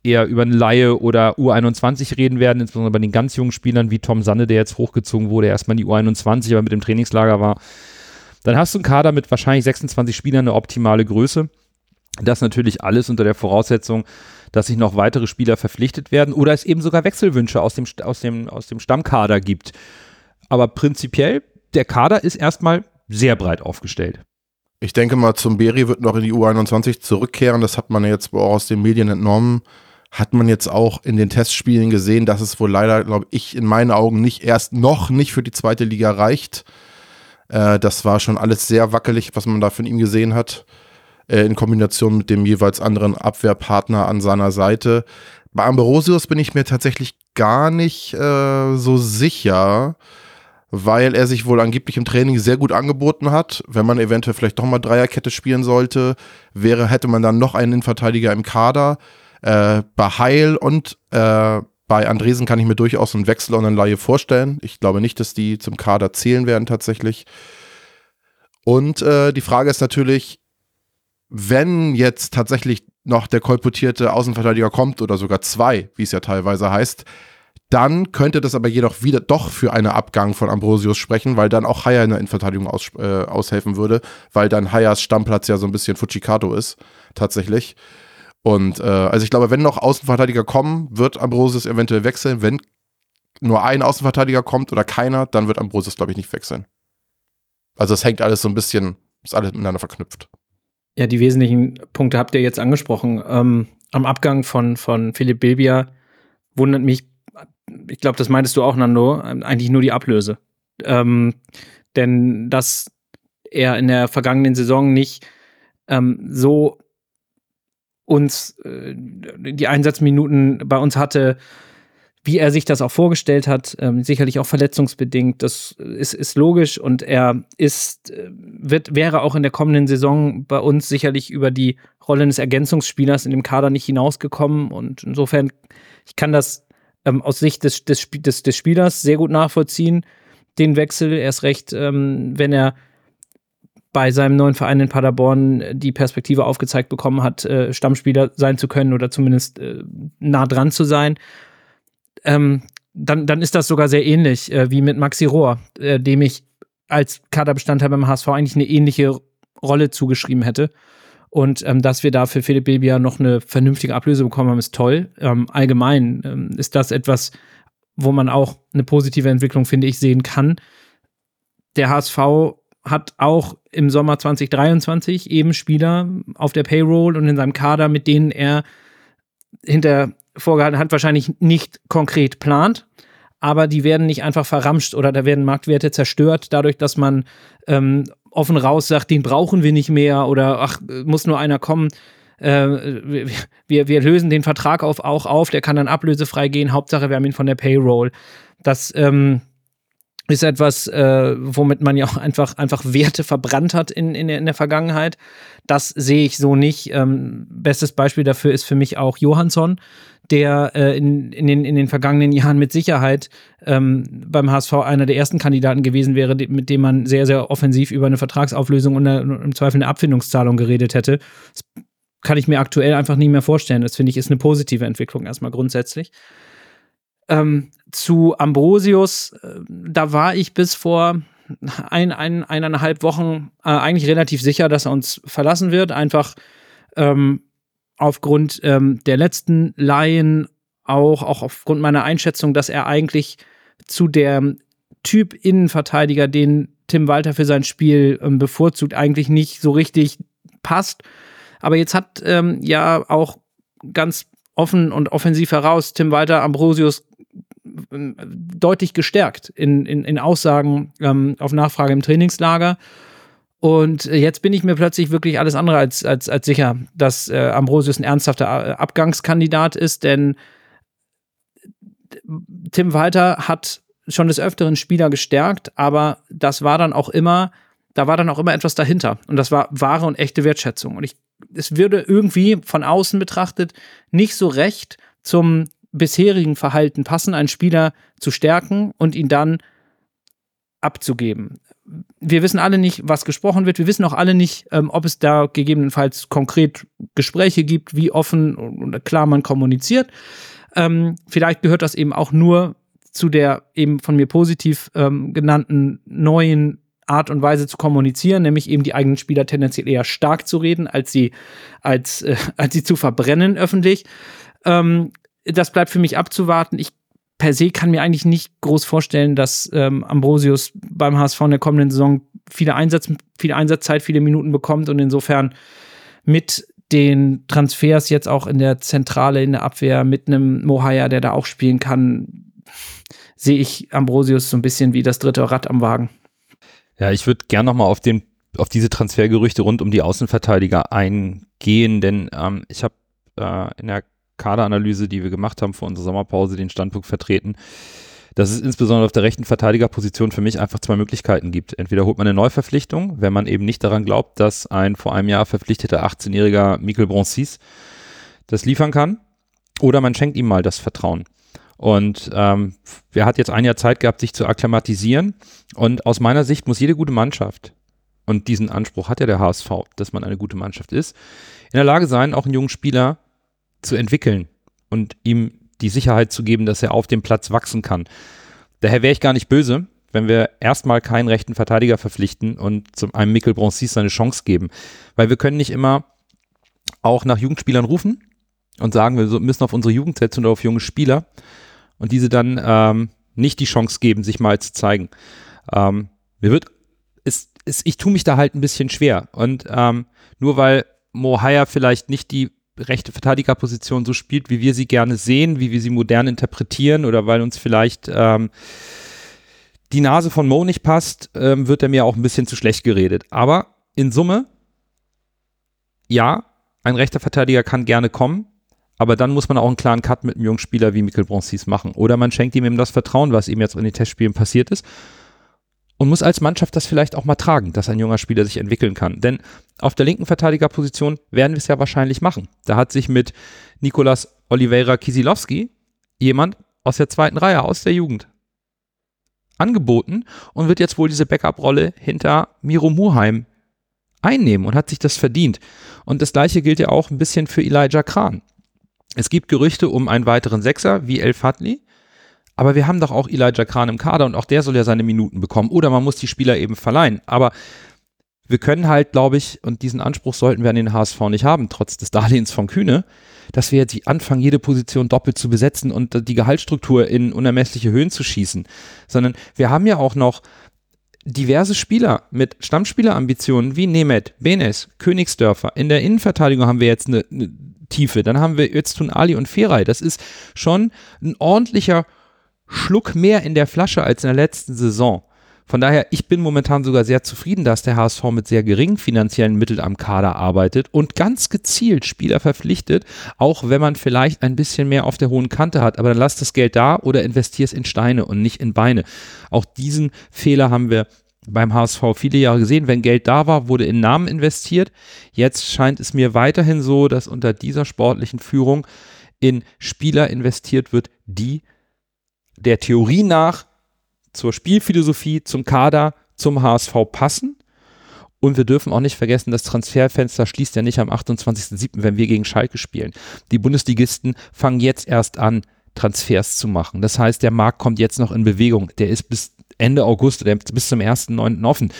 eher über eine Laie oder U21 reden werden, insbesondere bei den ganz jungen Spielern wie Tom Sanne, der jetzt hochgezogen wurde, erstmal in die U21, aber mit dem Trainingslager war. Dann hast du einen Kader mit wahrscheinlich 26 Spielern, eine optimale Größe. Das natürlich alles unter der Voraussetzung, dass sich noch weitere Spieler verpflichtet werden oder es eben sogar Wechselwünsche aus dem, aus dem, aus dem Stammkader gibt. Aber prinzipiell, der Kader ist erstmal sehr breit aufgestellt. Ich denke mal, zum Beri wird noch in die U21 zurückkehren. Das hat man jetzt auch aus den Medien entnommen. Hat man jetzt auch in den Testspielen gesehen, dass es wohl leider, glaube ich, in meinen Augen nicht erst noch nicht für die zweite Liga reicht. Äh, das war schon alles sehr wackelig, was man da von ihm gesehen hat äh, in Kombination mit dem jeweils anderen Abwehrpartner an seiner Seite. Bei Ambrosius bin ich mir tatsächlich gar nicht äh, so sicher, weil er sich wohl angeblich im Training sehr gut angeboten hat. Wenn man eventuell vielleicht doch mal Dreierkette spielen sollte, wäre, hätte man dann noch einen Innenverteidiger im Kader. Äh, bei Heil und äh, bei Andresen kann ich mir durchaus einen Wechsel und eine Laie vorstellen. Ich glaube nicht, dass die zum Kader zählen werden tatsächlich. Und äh, die Frage ist natürlich, wenn jetzt tatsächlich noch der kolportierte Außenverteidiger kommt oder sogar zwei, wie es ja teilweise heißt, dann könnte das aber jedoch wieder doch für einen Abgang von Ambrosius sprechen, weil dann auch Haya in der Innenverteidigung aus, äh, aushelfen würde, weil dann Hayas Stammplatz ja so ein bisschen Fujikato ist, tatsächlich. Und äh, also ich glaube, wenn noch Außenverteidiger kommen, wird Ambrosius eventuell wechseln. Wenn nur ein Außenverteidiger kommt oder keiner, dann wird Ambrosius, glaube ich, nicht wechseln. Also es hängt alles so ein bisschen, ist alles miteinander verknüpft. Ja, die wesentlichen Punkte habt ihr jetzt angesprochen. Ähm, am Abgang von, von Philipp Bilbia wundert mich, ich glaube, das meintest du auch, Nando, eigentlich nur die Ablöse. Ähm, denn dass er in der vergangenen Saison nicht ähm, so uns äh, die Einsatzminuten bei uns hatte, wie er sich das auch vorgestellt hat, ähm, sicherlich auch verletzungsbedingt. Das ist, ist logisch und er ist, äh, wird, wäre auch in der kommenden Saison bei uns sicherlich über die Rolle des Ergänzungsspielers in dem Kader nicht hinausgekommen. Und insofern, ich kann das ähm, aus Sicht des, des, des, des Spielers sehr gut nachvollziehen, den Wechsel. Erst recht, ähm, wenn er bei seinem neuen Verein in Paderborn die Perspektive aufgezeigt bekommen hat, äh, Stammspieler sein zu können oder zumindest äh, nah dran zu sein ähm, dann, dann ist das sogar sehr ähnlich äh, wie mit Maxi Rohr, äh, dem ich als Kaderbestandteil beim HSV eigentlich eine ähnliche Rolle zugeschrieben hätte. Und ähm, dass wir da für Philipp Bilbia noch eine vernünftige Ablöse bekommen haben, ist toll. Ähm, allgemein ähm, ist das etwas, wo man auch eine positive Entwicklung, finde ich, sehen kann. Der HSV hat auch im Sommer 2023 eben Spieler auf der Payroll und in seinem Kader, mit denen er hinter vorgehalten hat, wahrscheinlich nicht konkret plant, aber die werden nicht einfach verramscht oder da werden Marktwerte zerstört, dadurch, dass man ähm, offen raus sagt, den brauchen wir nicht mehr oder ach, muss nur einer kommen. Äh, wir, wir lösen den Vertrag auf, auch auf, der kann dann ablösefrei gehen, Hauptsache wir haben ihn von der Payroll. Das ähm, ist etwas, äh, womit man ja auch einfach, einfach Werte verbrannt hat in, in, der, in der Vergangenheit. Das sehe ich so nicht. Ähm, bestes Beispiel dafür ist für mich auch Johansson, der äh, in, in, den, in den vergangenen Jahren mit Sicherheit ähm, beim HSV einer der ersten Kandidaten gewesen wäre, mit dem man sehr, sehr offensiv über eine Vertragsauflösung und eine, im Zweifel eine Abfindungszahlung geredet hätte. Es kann ich mir aktuell einfach nicht mehr vorstellen. Das finde ich ist eine positive Entwicklung erstmal grundsätzlich. Ähm, zu Ambrosius, äh, da war ich bis vor ein, ein, eineinhalb Wochen äh, eigentlich relativ sicher, dass er uns verlassen wird. Einfach ähm, aufgrund ähm, der letzten Laien, auch, auch aufgrund meiner Einschätzung, dass er eigentlich zu der Typ Innenverteidiger, den Tim Walter für sein Spiel ähm, bevorzugt, eigentlich nicht so richtig passt. Aber jetzt hat ähm, ja auch ganz offen und offensiv heraus Tim Walter Ambrosius ähm, deutlich gestärkt in, in, in Aussagen ähm, auf Nachfrage im Trainingslager. Und jetzt bin ich mir plötzlich wirklich alles andere als, als, als sicher, dass äh, Ambrosius ein ernsthafter äh, Abgangskandidat ist, denn Tim Walter hat schon des Öfteren Spieler gestärkt, aber das war dann auch immer, da war dann auch immer etwas dahinter. Und das war wahre und echte Wertschätzung. Und ich, es würde irgendwie von außen betrachtet nicht so recht zum bisherigen Verhalten passen, einen Spieler zu stärken und ihn dann abzugeben. Wir wissen alle nicht, was gesprochen wird. Wir wissen auch alle nicht, ähm, ob es da gegebenenfalls konkret Gespräche gibt, wie offen und klar man kommuniziert. Ähm, vielleicht gehört das eben auch nur zu der eben von mir positiv ähm, genannten neuen Art und Weise zu kommunizieren, nämlich eben die eigenen Spieler tendenziell eher stark zu reden, als sie, als, äh, als sie zu verbrennen öffentlich. Ähm, das bleibt für mich abzuwarten. Ich per se kann mir eigentlich nicht groß vorstellen, dass ähm, Ambrosius beim HSV in der kommenden Saison viele, Einsatz, viele Einsatzzeit, viele Minuten bekommt und insofern mit den Transfers jetzt auch in der Zentrale, in der Abwehr mit einem Mohaya, der da auch spielen kann, sehe ich Ambrosius so ein bisschen wie das dritte Rad am Wagen. Ja, ich würde gern nochmal auf auf diese Transfergerüchte rund um die Außenverteidiger eingehen, denn ähm, ich habe äh, in der Kaderanalyse, die wir gemacht haben vor unserer Sommerpause, den Standpunkt vertreten, dass es insbesondere auf der rechten Verteidigerposition für mich einfach zwei Möglichkeiten gibt. Entweder holt man eine Neuverpflichtung, wenn man eben nicht daran glaubt, dass ein vor einem Jahr verpflichteter 18-jähriger Michael Broncis das liefern kann, oder man schenkt ihm mal das Vertrauen. Und ähm, er hat jetzt ein Jahr Zeit gehabt, sich zu akklimatisieren. Und aus meiner Sicht muss jede gute Mannschaft, und diesen Anspruch hat ja der HSV, dass man eine gute Mannschaft ist, in der Lage sein, auch einen jungen Spieler zu entwickeln und ihm die Sicherheit zu geben, dass er auf dem Platz wachsen kann. Daher wäre ich gar nicht böse, wenn wir erstmal keinen rechten Verteidiger verpflichten und zum einem Mikkel Broncis seine Chance geben. Weil wir können nicht immer auch nach Jugendspielern rufen und sagen, wir müssen auf unsere Jugend setzen oder auf junge Spieler und diese dann ähm, nicht die Chance geben, sich mal zu zeigen. Ähm, mir wird, es, es, ich tue mich da halt ein bisschen schwer. Und ähm, nur weil Mohaya vielleicht nicht die rechte Verteidigerposition so spielt, wie wir sie gerne sehen, wie wir sie modern interpretieren oder weil uns vielleicht ähm, die Nase von Mo nicht passt, ähm, wird er mir auch ein bisschen zu schlecht geredet. Aber in Summe, ja, ein rechter Verteidiger kann gerne kommen, aber dann muss man auch einen klaren Cut mit einem jungen Spieler wie Michael Broncis machen. Oder man schenkt ihm eben das Vertrauen, was ihm jetzt in den Testspielen passiert ist. Und muss als Mannschaft das vielleicht auch mal tragen, dass ein junger Spieler sich entwickeln kann. Denn auf der linken Verteidigerposition werden wir es ja wahrscheinlich machen. Da hat sich mit Nicolas Oliveira Kisilowski jemand aus der zweiten Reihe, aus der Jugend, angeboten und wird jetzt wohl diese Backup-Rolle hinter Miro Murheim einnehmen und hat sich das verdient. Und das gleiche gilt ja auch ein bisschen für Elijah Kran. Es gibt Gerüchte um einen weiteren Sechser wie El Fadli. Aber wir haben doch auch Elijah Kran im Kader und auch der soll ja seine Minuten bekommen. Oder man muss die Spieler eben verleihen. Aber wir können halt, glaube ich, und diesen Anspruch sollten wir an den HSV nicht haben, trotz des Darlehens von Kühne, dass wir jetzt anfangen, jede Position doppelt zu besetzen und die Gehaltsstruktur in unermessliche Höhen zu schießen. Sondern wir haben ja auch noch diverse Spieler mit Stammspielerambitionen wie Nemeth, Benes, Königsdörfer. In der Innenverteidigung haben wir jetzt eine, eine Tiefe. Dann haben wir Öztun Ali und Feray. Das ist schon ein ordentlicher Schluck mehr in der Flasche als in der letzten Saison. Von daher, ich bin momentan sogar sehr zufrieden, dass der HSV mit sehr geringen finanziellen Mitteln am Kader arbeitet und ganz gezielt Spieler verpflichtet, auch wenn man vielleicht ein bisschen mehr auf der hohen Kante hat. Aber dann lass das Geld da oder investier es in Steine und nicht in Beine. Auch diesen Fehler haben wir beim HSV viele Jahre gesehen. Wenn Geld da war, wurde in Namen investiert. Jetzt scheint es mir weiterhin so, dass unter dieser sportlichen Führung in Spieler investiert wird, die der Theorie nach zur Spielphilosophie, zum Kader, zum HSV passen Und wir dürfen auch nicht vergessen, das Transferfenster schließt ja nicht am 28.07., wenn wir gegen Schalke spielen. Die Bundesligisten fangen jetzt erst an, Transfers zu machen. Das heißt, der Markt kommt jetzt noch in Bewegung. Der ist bis Ende August oder bis zum 1.9. offen.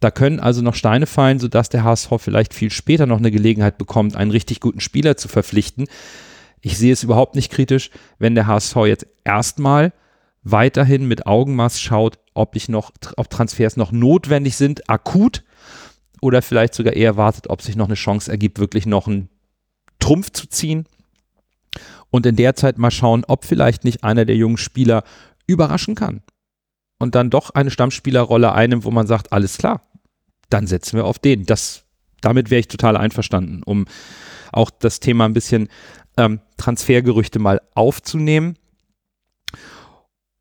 Da können also noch Steine fallen, sodass der HSV vielleicht viel später noch eine Gelegenheit bekommt, einen richtig guten Spieler zu verpflichten. Ich sehe es überhaupt nicht kritisch, wenn der HSV jetzt erstmal weiterhin mit Augenmaß schaut, ob ich noch, ob Transfers noch notwendig sind, akut, oder vielleicht sogar eher wartet, ob sich noch eine Chance ergibt, wirklich noch einen Trumpf zu ziehen. Und in der Zeit mal schauen, ob vielleicht nicht einer der jungen Spieler überraschen kann und dann doch eine Stammspielerrolle einnimmt, wo man sagt, alles klar, dann setzen wir auf den. Das, damit wäre ich total einverstanden, um auch das Thema ein bisschen ähm, Transfergerüchte mal aufzunehmen.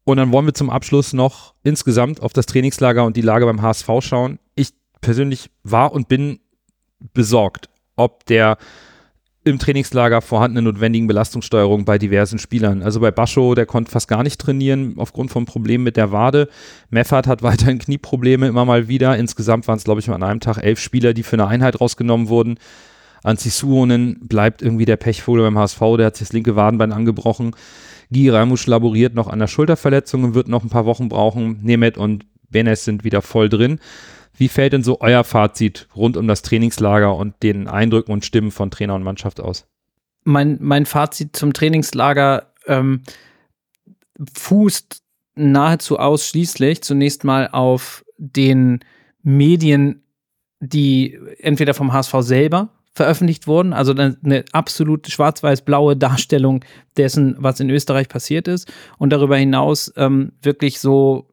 Und dann wollen wir zum Abschluss noch insgesamt auf das Trainingslager und die Lage beim HSV schauen. Ich persönlich war und bin besorgt, ob der im Trainingslager vorhandene notwendigen Belastungssteuerung bei diversen Spielern. Also bei Bascho, der konnte fast gar nicht trainieren aufgrund von Problemen mit der Wade. Meffert hat weiterhin Knieprobleme immer mal wieder. Insgesamt waren es, glaube ich, an einem Tag elf Spieler, die für eine Einheit rausgenommen wurden. Anzi Suhonen bleibt irgendwie der Pechvogel beim HSV, der hat sich das linke Wadenbein angebrochen. Guy Ramusch laboriert noch an der Schulterverletzung und wird noch ein paar Wochen brauchen. Nemeth und Benes sind wieder voll drin. Wie fällt denn so euer Fazit rund um das Trainingslager und den Eindrücken und Stimmen von Trainer und Mannschaft aus? Mein, mein Fazit zum Trainingslager ähm, fußt nahezu ausschließlich zunächst mal auf den Medien, die entweder vom HSV selber veröffentlicht wurden, also eine, absolut schwarz-weiß-blaue Darstellung dessen, was in Österreich passiert ist. Und darüber hinaus ähm, wirklich so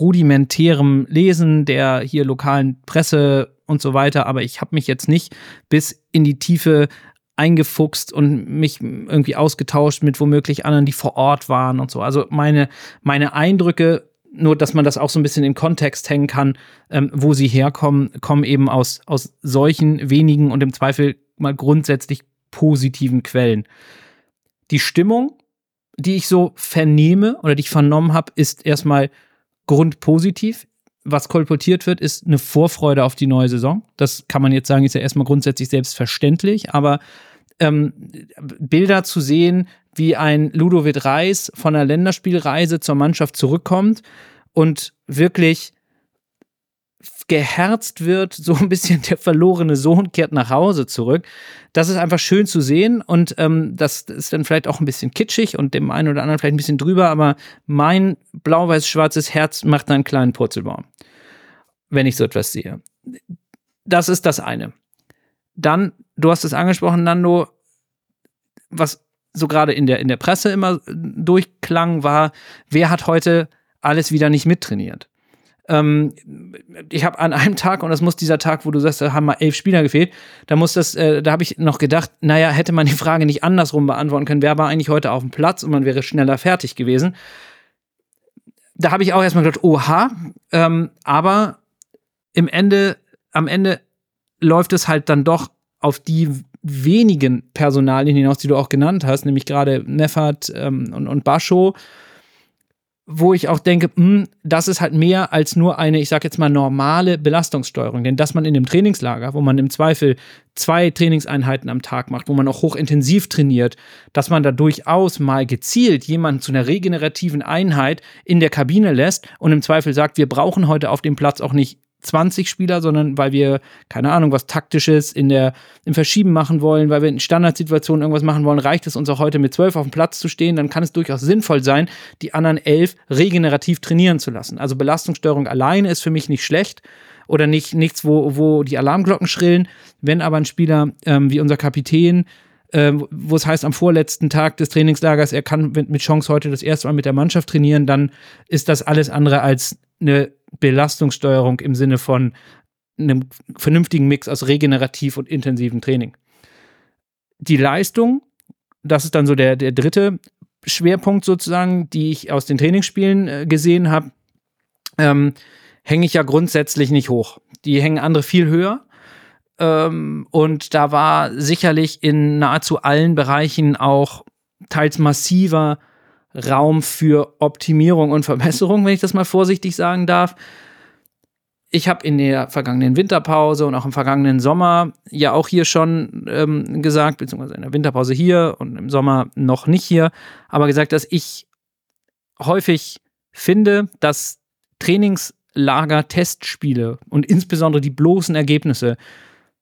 rudimentärem Lesen der hier lokalen Presse und so weiter, aber ich habe mich jetzt nicht bis in die Tiefe eingefuchst und mich irgendwie ausgetauscht mit womöglich anderen, die vor Ort waren und so. Also meine, meine Eindrücke, nur dass man das auch so ein bisschen in Kontext hängen kann, ähm, wo sie herkommen, kommen eben aus, aus solchen wenigen und im Zweifel mal grundsätzlich positiven Quellen. Die Stimmung, die ich so vernehme oder die ich vernommen habe, ist erstmal grundpositiv. Was kolportiert wird, ist eine Vorfreude auf die neue Saison. Das kann man jetzt sagen, ist ja erstmal grundsätzlich selbstverständlich, aber ähm, Bilder zu sehen, wie ein Ludovic Reis von einer Länderspielreise zur Mannschaft zurückkommt und wirklich geherzt wird, so ein bisschen der verlorene Sohn kehrt nach Hause zurück. Das ist einfach schön zu sehen und ähm, das ist dann vielleicht auch ein bisschen kitschig und dem einen oder anderen vielleicht ein bisschen drüber, aber mein blau-weiß-schwarzes Herz macht einen kleinen Purzelbaum, wenn ich so etwas sehe. Das ist das eine. Dann, du hast es angesprochen, Nando, was so gerade in der, in der Presse immer durchklang, war, wer hat heute alles wieder nicht mittrainiert? ähm, ich habe an einem Tag, und das muss dieser Tag, wo du sagst, da haben mal elf Spieler gefehlt, da muss das, äh, da habe ich noch gedacht, naja, hätte man die Frage nicht andersrum beantworten können, wer war eigentlich heute auf dem Platz und man wäre schneller fertig gewesen. Da habe ich auch erstmal gedacht, oha, ähm, aber im Ende, am Ende läuft es halt dann doch auf die wenigen Personalien hinaus, die du auch genannt hast, nämlich gerade Neffert ähm, und, und Bascho wo ich auch denke, mh, hm, das ist halt mehr als nur eine, ich sag jetzt mal, normale Belastungssteuerung. Denn dass man in dem Trainingslager, wo man im Zweifel zwei Trainingseinheiten am Tag macht, wo man auch hochintensiv trainiert, dass man da durchaus mal gezielt jemanden zu einer regenerativen Einheit in der Kabine lässt und im Zweifel sagt, wir brauchen heute auf dem Platz auch nicht 20 Spieler, sondern weil wir, keine Ahnung, was Taktisches in der, im Verschieben machen wollen, weil wir in Standardsituationen irgendwas machen wollen, reicht es uns auch heute mit 12 auf dem Platz zu stehen, dann kann es durchaus sinnvoll sein, die anderen elf regenerativ trainieren zu lassen. Also Belastungssteuerung alleine ist für mich nicht schlecht oder nicht nichts, wo, wo die Alarmglocken schrillen. Wenn aber ein Spieler ähm, wie unser Kapitän äh, wo es heißt, am vorletzten Tag des Trainingslagers, er kann mit Chance heute das erste Mal mit der Mannschaft trainieren, dann ist das alles andere als eine Belastungssteuerung im Sinne von einem vernünftigen Mix aus regenerativ und intensivem Training. Die Leistung, das ist dann so der, der dritte Schwerpunkt sozusagen, die ich aus den Trainingsspielen äh, gesehen habe, ähm, hänge ich ja grundsätzlich nicht hoch. Die hängen andere viel höher. Ähm, und da war sicherlich in nahezu allen Bereichen auch teils massiver Raum für Optimierung und Verbesserung, wenn ich das mal vorsichtig sagen darf. ich habe in der vergangenen Winterpause und auch im vergangenen Sommer ja auch hier schon ähm, gesagt, beziehungsweise in der Winterpause hier und im Sommer noch nicht hier, aber gesagt, dass ich häufig finde, dass Trainingslager, Testspiele und insbesondere die bloßen Ergebnisse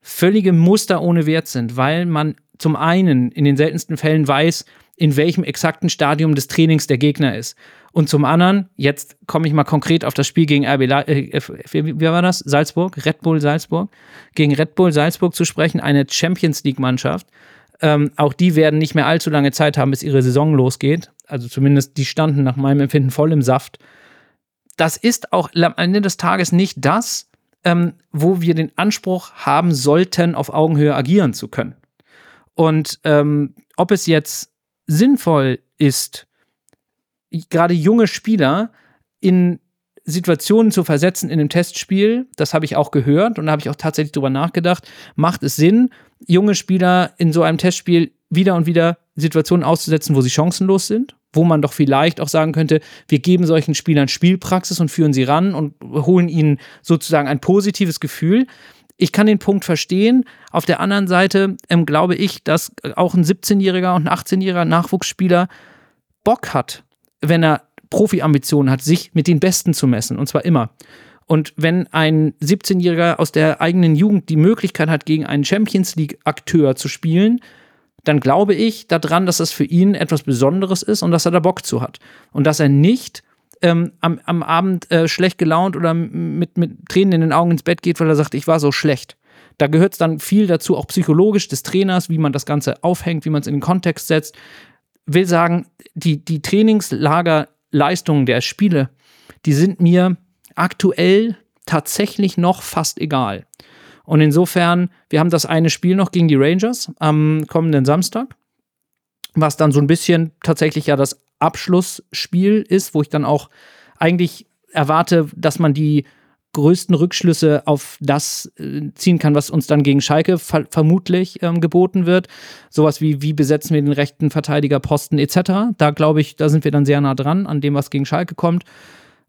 völlige Muster ohne Wert sind, weil man zum einen in den seltensten Fällen weiß, in welchem exakten Stadium des Trainings der Gegner ist. Und zum anderen, jetzt komme ich mal konkret auf das Spiel gegen RB, äh, wie war das? Salzburg, Red Bull Salzburg. Gegen Red Bull Salzburg zu sprechen, eine Champions League-Mannschaft. Ähm, auch die werden nicht mehr allzu lange Zeit haben, bis ihre Saison losgeht. Also zumindest die standen nach meinem Empfinden voll im Saft. Das ist auch am Ende des Tages nicht das, ähm, wo wir den Anspruch haben sollten, auf Augenhöhe agieren zu können. Und ähm, ob es jetzt sinnvoll ist, gerade junge Spieler in Situationen zu versetzen in einem Testspiel, das habe ich auch gehört und da habe ich auch tatsächlich drüber nachgedacht, macht es Sinn, junge Spieler in so einem Testspiel wieder und wieder Situationen auszusetzen, wo sie chancenlos sind, wo man doch vielleicht auch sagen könnte, wir geben solchen Spielern Spielpraxis und führen sie ran und holen ihnen sozusagen ein positives Gefühl. Ich kann den Punkt verstehen. Auf der anderen Seite ähm, glaube ich, dass auch ein 17-jähriger und ein 18-jähriger Nachwuchsspieler Bock hat, wenn er Profi-Ambitionen hat, sich mit den Besten zu messen. Und zwar immer. Und wenn ein 17-Jähriger aus der eigenen Jugend die Möglichkeit hat, gegen einen Champions League-Akteur zu spielen, dann glaube ich daran, dass das für ihn etwas Besonderes ist und dass er da Bock zu hat. Und dass er nicht ähm, am, am Abend äh, schlecht gelaunt oder mit, mit Tränen in den Augen ins Bett geht, weil er sagt, ich war so schlecht. Da gehört es dann viel dazu, auch psychologisch des Trainers, wie man das Ganze aufhängt, wie man es in den Kontext setzt, will sagen, die, die Trainingslagerleistungen der Spiele, die sind mir aktuell tatsächlich noch fast egal. Und insofern, wir haben das eine Spiel noch gegen die Rangers am kommenden Samstag, was dann so ein bisschen tatsächlich ja das Abschlussspiel ist, wo ich dann auch eigentlich erwarte, dass man die größten Rückschlüsse auf das äh, ziehen kann, was uns dann gegen Schalke ver vermutlich ähm, geboten wird. Sowas wie, wie besetzen wir den rechten Verteidigerposten etc. Da glaube ich, da sind wir dann sehr nah dran an dem, was gegen Schalke kommt.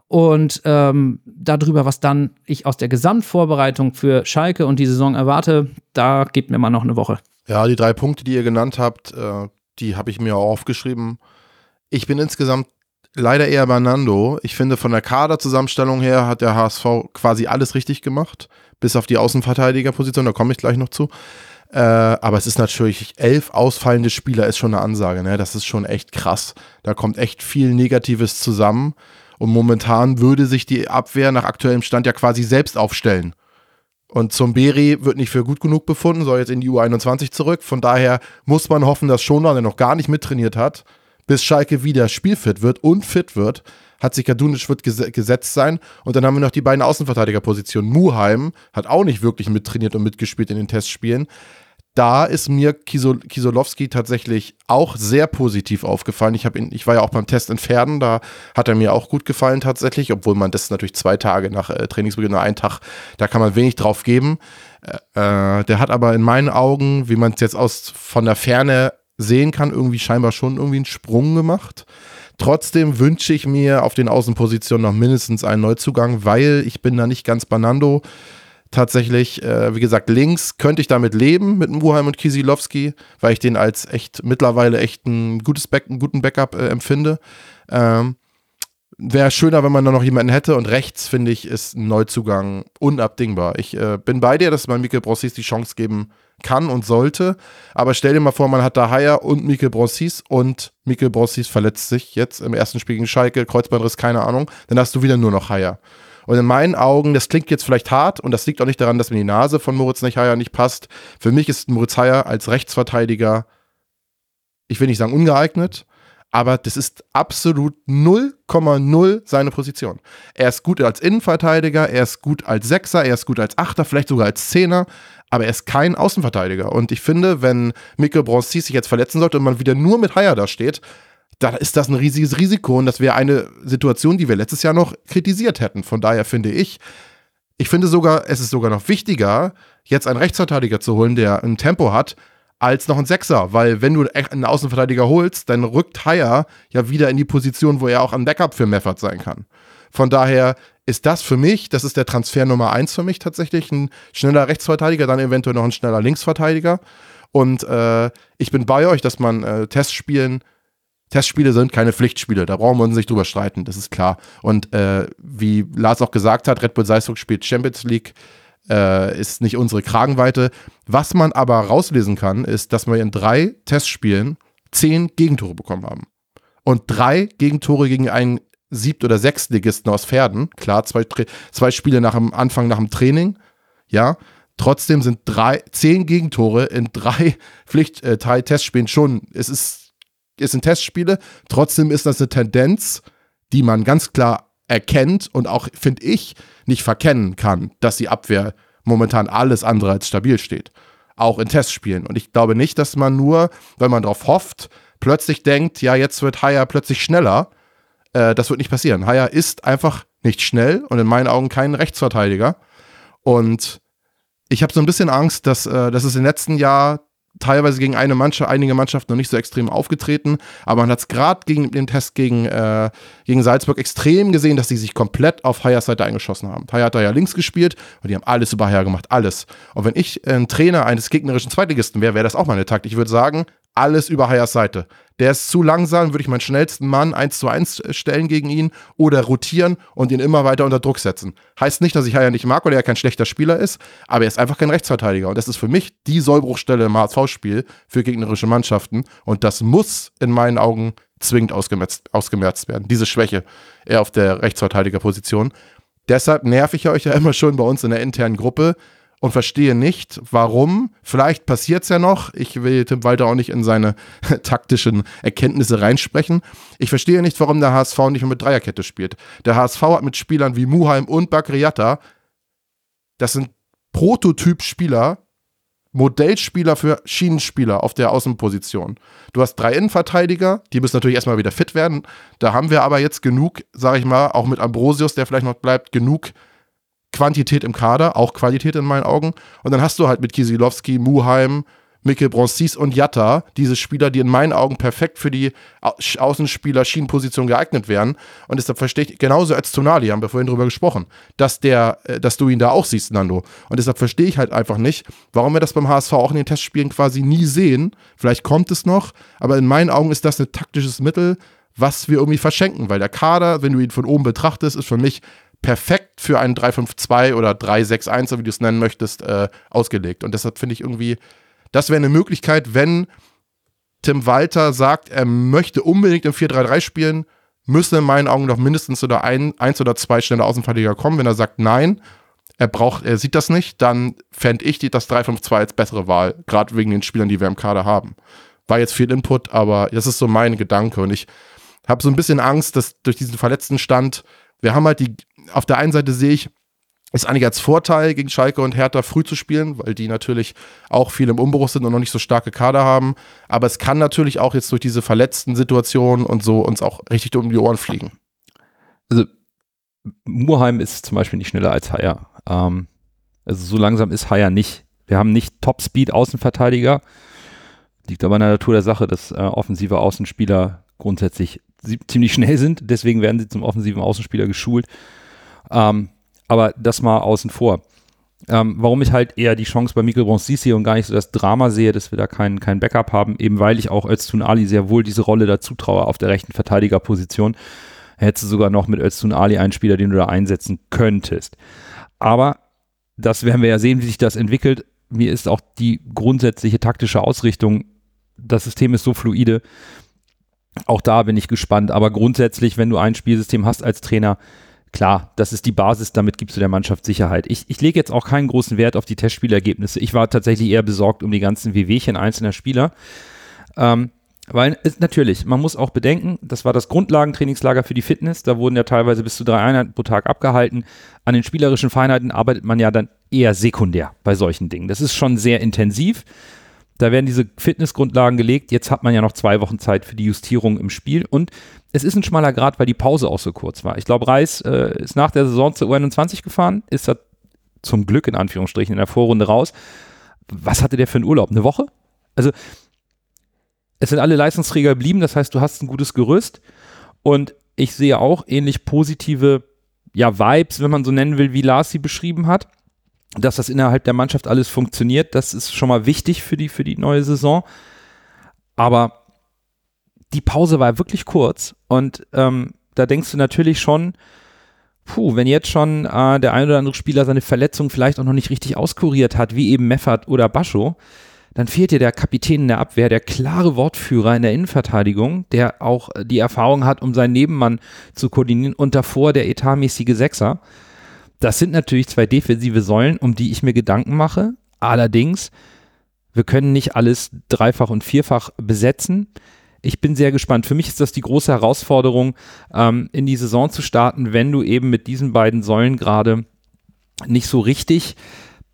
Und ähm, darüber, was dann ich aus der Gesamtvorbereitung für Schalke und die Saison erwarte, da gebt mir mal noch eine Woche. Ja, die drei Punkte, die ihr genannt habt, äh, die habe ich mir auch aufgeschrieben. Ich bin insgesamt leider eher bei Nando. Ich finde, von der Kaderzusammenstellung her hat der HSV quasi alles richtig gemacht, bis auf die Außenverteidigerposition, da komme ich gleich noch zu. Äh, aber es ist natürlich, elf ausfallende Spieler ist schon eine Ansage, ne? Das ist schon echt krass. Da kommt echt viel Negatives zusammen. Und momentan würde sich die Abwehr nach aktuellem Stand ja quasi selbst aufstellen. Und Zomberi wird nicht für gut genug befunden, soll jetzt in die U21 zurück. Von daher muss man hoffen, dass Schoner, der noch gar nicht mittrainiert hat, bis Schalke wieder spielfit wird und fit wird, hat sich Kadunic wird ges gesetzt sein. Und dann haben wir noch die beiden Außenverteidigerpositionen. Muheim hat auch nicht wirklich mittrainiert und mitgespielt in den Testspielen. Da ist mir Kisol Kisolowski tatsächlich auch sehr positiv aufgefallen. Ich, ihn, ich war ja auch beim Test in da hat er mir auch gut gefallen tatsächlich, obwohl man das natürlich zwei Tage nach äh, Trainingsbeginn, nur einen Tag, da kann man wenig drauf geben. Äh, äh der hat aber in meinen Augen, wie man es jetzt aus von der Ferne sehen kann, irgendwie scheinbar schon irgendwie einen Sprung gemacht. Trotzdem wünsche ich mir auf den Außenpositionen noch mindestens einen Neuzugang, weil ich bin da nicht ganz banando. Tatsächlich, äh, wie gesagt, links könnte ich damit leben mit Muheim und Kisilowski, weil ich den als echt mittlerweile echt ein gutes Back, einen guten Backup äh, empfinde. Ähm, Wäre schöner, wenn man da noch jemanden hätte. Und rechts, finde ich, ist ein Neuzugang unabdingbar. Ich äh, bin bei dir, dass man Mikkel Brossis die Chance geben kann und sollte. Aber stell dir mal vor, man hat da Haier und Mikkel Brossis und Mikkel Brossis verletzt sich jetzt im ersten Spiel gegen Schalke, Kreuzbandriss, keine Ahnung. Dann hast du wieder nur noch Haier. Und in meinen Augen, das klingt jetzt vielleicht hart und das liegt auch nicht daran, dass mir die Nase von Moritz Haier nicht passt. Für mich ist Moritz Haier als Rechtsverteidiger, ich will nicht sagen ungeeignet, aber das ist absolut 0,0 seine Position. Er ist gut als Innenverteidiger, er ist gut als Sechser, er ist gut als Achter, vielleicht sogar als Zehner, aber er ist kein Außenverteidiger. Und ich finde, wenn Mikkel Bronsis sich jetzt verletzen sollte und man wieder nur mit Haier da steht, dann ist das ein riesiges Risiko und das wäre eine Situation, die wir letztes Jahr noch kritisiert hätten. Von daher finde ich, ich finde sogar, es ist sogar noch wichtiger, jetzt einen Rechtsverteidiger zu holen, der ein Tempo hat, als noch ein Sechser, weil wenn du einen Außenverteidiger holst, dann rückt Haier ja wieder in die Position, wo er auch ein Backup für Meffert sein kann. Von daher ist das für mich, das ist der Transfer Nummer eins für mich tatsächlich, ein schneller Rechtsverteidiger, dann eventuell noch ein schneller Linksverteidiger. Und äh, ich bin bei euch, dass man äh, Testspielen, Testspiele sind keine Pflichtspiele, da brauchen wir uns nicht drüber streiten, das ist klar. Und äh, wie Lars auch gesagt hat, Red Bull Salzburg spielt Champions League, äh, ist nicht unsere Kragenweite. Was man aber rauslesen kann, ist, dass wir in drei Testspielen zehn Gegentore bekommen haben. Und drei Gegentore gegen einen Siebt- oder Sechstligisten aus Pferden. Klar, zwei, zwei Spiele nach dem Anfang nach dem Training. Ja, trotzdem sind drei, zehn Gegentore in drei Pflicht-Testspielen äh, schon. Es ist, es sind Testspiele. Trotzdem ist das eine Tendenz, die man ganz klar erkennt und auch, finde ich, nicht verkennen kann, dass die Abwehr momentan alles andere als stabil steht. Auch in Testspielen. Und ich glaube nicht, dass man nur, wenn man darauf hofft, plötzlich denkt, ja, jetzt wird Haya plötzlich schneller. Äh, das wird nicht passieren. Haya ist einfach nicht schnell und in meinen Augen kein Rechtsverteidiger. Und ich habe so ein bisschen Angst, dass, äh, dass es im letzten Jahr teilweise gegen eine Mannschaft, einige Mannschaften noch nicht so extrem aufgetreten, aber man hat es gerade gegen den Test gegen, äh, gegen Salzburg extrem gesehen, dass die sich komplett auf Hayers Seite eingeschossen haben. Haya hat da ja links gespielt und die haben alles über Haya gemacht, alles. Und wenn ich ein Trainer eines gegnerischen Zweitligisten wäre, wäre das auch meine Taktik. Ich würde sagen, alles über Hayers Seite. Der ist zu langsam, würde ich meinen schnellsten Mann 1 zu 1 stellen gegen ihn oder rotieren und ihn immer weiter unter Druck setzen. Heißt nicht, dass ich Haya nicht mag oder er kein schlechter Spieler ist, aber er ist einfach kein Rechtsverteidiger. Und das ist für mich die Sollbruchstelle im HSV-Spiel für gegnerische Mannschaften. Und das muss in meinen Augen zwingend ausgemerzt, ausgemerzt werden. Diese Schwäche eher auf der Rechtsverteidigerposition. Deshalb nerv ich euch ja immer schon bei uns in der internen Gruppe und verstehe nicht, warum. Vielleicht passiert es ja noch. Ich will Tim Walter auch nicht in seine taktischen Erkenntnisse reinsprechen. Ich verstehe nicht, warum der HSV nicht mehr mit Dreierkette spielt. Der HSV hat mit Spielern wie Muheim und Bakriata, das sind Prototyp-Spieler, Modellspieler für Schienenspieler auf der Außenposition. Du hast drei Innenverteidiger, die müssen natürlich erstmal wieder fit werden. Da haben wir aber jetzt genug, sage ich mal, auch mit Ambrosius, der vielleicht noch bleibt, genug Quantität im Kader, auch Qualität in meinen Augen. Und dann hast du halt mit Kisilowski, Muheim, Mikkel Bronsis und Jatta diese Spieler, die in meinen Augen perfekt für die Außenspieler Schienenposition geeignet wären. Und deshalb verstehe ich, genauso als Tonali, haben wir vorhin drüber gesprochen, dass der, äh, dass du ihn da auch siehst, Nando. Und deshalb verstehe ich halt einfach nicht, warum wir das beim HSV auch in den Testspielen quasi nie sehen. Vielleicht kommt es noch, aber in meinen Augen ist das ein taktisches Mittel, was wir irgendwie verschenken, weil der Kader, wenn du ihn von oben betrachtest, ist für mich perfekt für einen 352 oder 361, wie du es nennen möchtest, äh, ausgelegt. Und deshalb finde ich irgendwie, das wäre eine Möglichkeit, wenn Tim Walter sagt, er möchte unbedingt im 4-3-3 spielen, müssen in meinen Augen noch mindestens oder ein, eins oder zwei schnelle Außenverteidiger kommen. Wenn er sagt nein, er braucht, er sieht das nicht, dann fände ich das 3-5-2 als bessere Wahl, gerade wegen den Spielern, die wir im Kader haben. War jetzt viel Input, aber das ist so mein Gedanke und ich habe so ein bisschen Angst, dass durch diesen verletzten Stand, wir haben halt die auf der einen Seite sehe ich, ist eigentlich als Vorteil gegen Schalke und Hertha früh zu spielen, weil die natürlich auch viel im Umbruch sind und noch nicht so starke Kader haben. Aber es kann natürlich auch jetzt durch diese verletzten Situationen und so uns auch richtig um die Ohren fliegen. Also Murheim ist zum Beispiel nicht schneller als Haier. Ähm, also so langsam ist Haier nicht. Wir haben nicht Top-Speed-Außenverteidiger. Liegt aber in der Natur der Sache, dass äh, offensive Außenspieler grundsätzlich ziemlich schnell sind. Deswegen werden sie zum offensiven Außenspieler geschult. Ähm, aber das mal außen vor. Ähm, warum ich halt eher die Chance bei Mikkel Bronzisi und gar nicht so das Drama sehe, dass wir da kein, kein Backup haben, eben weil ich auch Öztun Ali sehr wohl diese Rolle dazu traue auf der rechten Verteidigerposition. Hättest du sogar noch mit Öztun Ali einen Spieler, den du da einsetzen könntest. Aber das werden wir ja sehen, wie sich das entwickelt. Mir ist auch die grundsätzliche taktische Ausrichtung, das System ist so fluide. Auch da bin ich gespannt. Aber grundsätzlich, wenn du ein Spielsystem hast als Trainer, klar, das ist die Basis, damit gibst du der Mannschaft Sicherheit. Ich, ich lege jetzt auch keinen großen Wert auf die Testspielergebnisse. Ich war tatsächlich eher besorgt um die ganzen WWchen einzelner Spieler. Ähm, weil es, natürlich, man muss auch bedenken, das war das Grundlagentrainingslager für die Fitness. Da wurden ja teilweise bis zu drei Einheiten pro Tag abgehalten. An den spielerischen Feinheiten arbeitet man ja dann eher sekundär bei solchen Dingen. Das ist schon sehr intensiv. Da werden diese Fitnessgrundlagen gelegt. Jetzt hat man ja noch zwei Wochen Zeit für die Justierung im Spiel. Und es ist ein schmaler Grad, weil die Pause auch so kurz war. Ich glaube, Reis äh, ist nach der Saison zur U21 gefahren, ist da zum Glück in Anführungsstrichen in der Vorrunde raus. Was hatte der für einen Urlaub? Eine Woche? Also, es sind alle Leistungsträger geblieben. Das heißt, du hast ein gutes Gerüst. Und ich sehe auch ähnlich positive ja, Vibes, wenn man so nennen will, wie Lars sie beschrieben hat. Dass das innerhalb der Mannschaft alles funktioniert, das ist schon mal wichtig für die, für die neue Saison. Aber die Pause war wirklich kurz und ähm, da denkst du natürlich schon, puh, wenn jetzt schon äh, der ein oder andere Spieler seine Verletzung vielleicht auch noch nicht richtig auskuriert hat, wie eben Meffert oder Bascho, dann fehlt dir der Kapitän in der Abwehr, der klare Wortführer in der Innenverteidigung, der auch die Erfahrung hat, um seinen Nebenmann zu koordinieren und davor der etatmäßige Sechser. Das sind natürlich zwei defensive Säulen, um die ich mir Gedanken mache. Allerdings, wir können nicht alles dreifach und vierfach besetzen. Ich bin sehr gespannt. Für mich ist das die große Herausforderung, ähm, in die Saison zu starten, wenn du eben mit diesen beiden Säulen gerade nicht so richtig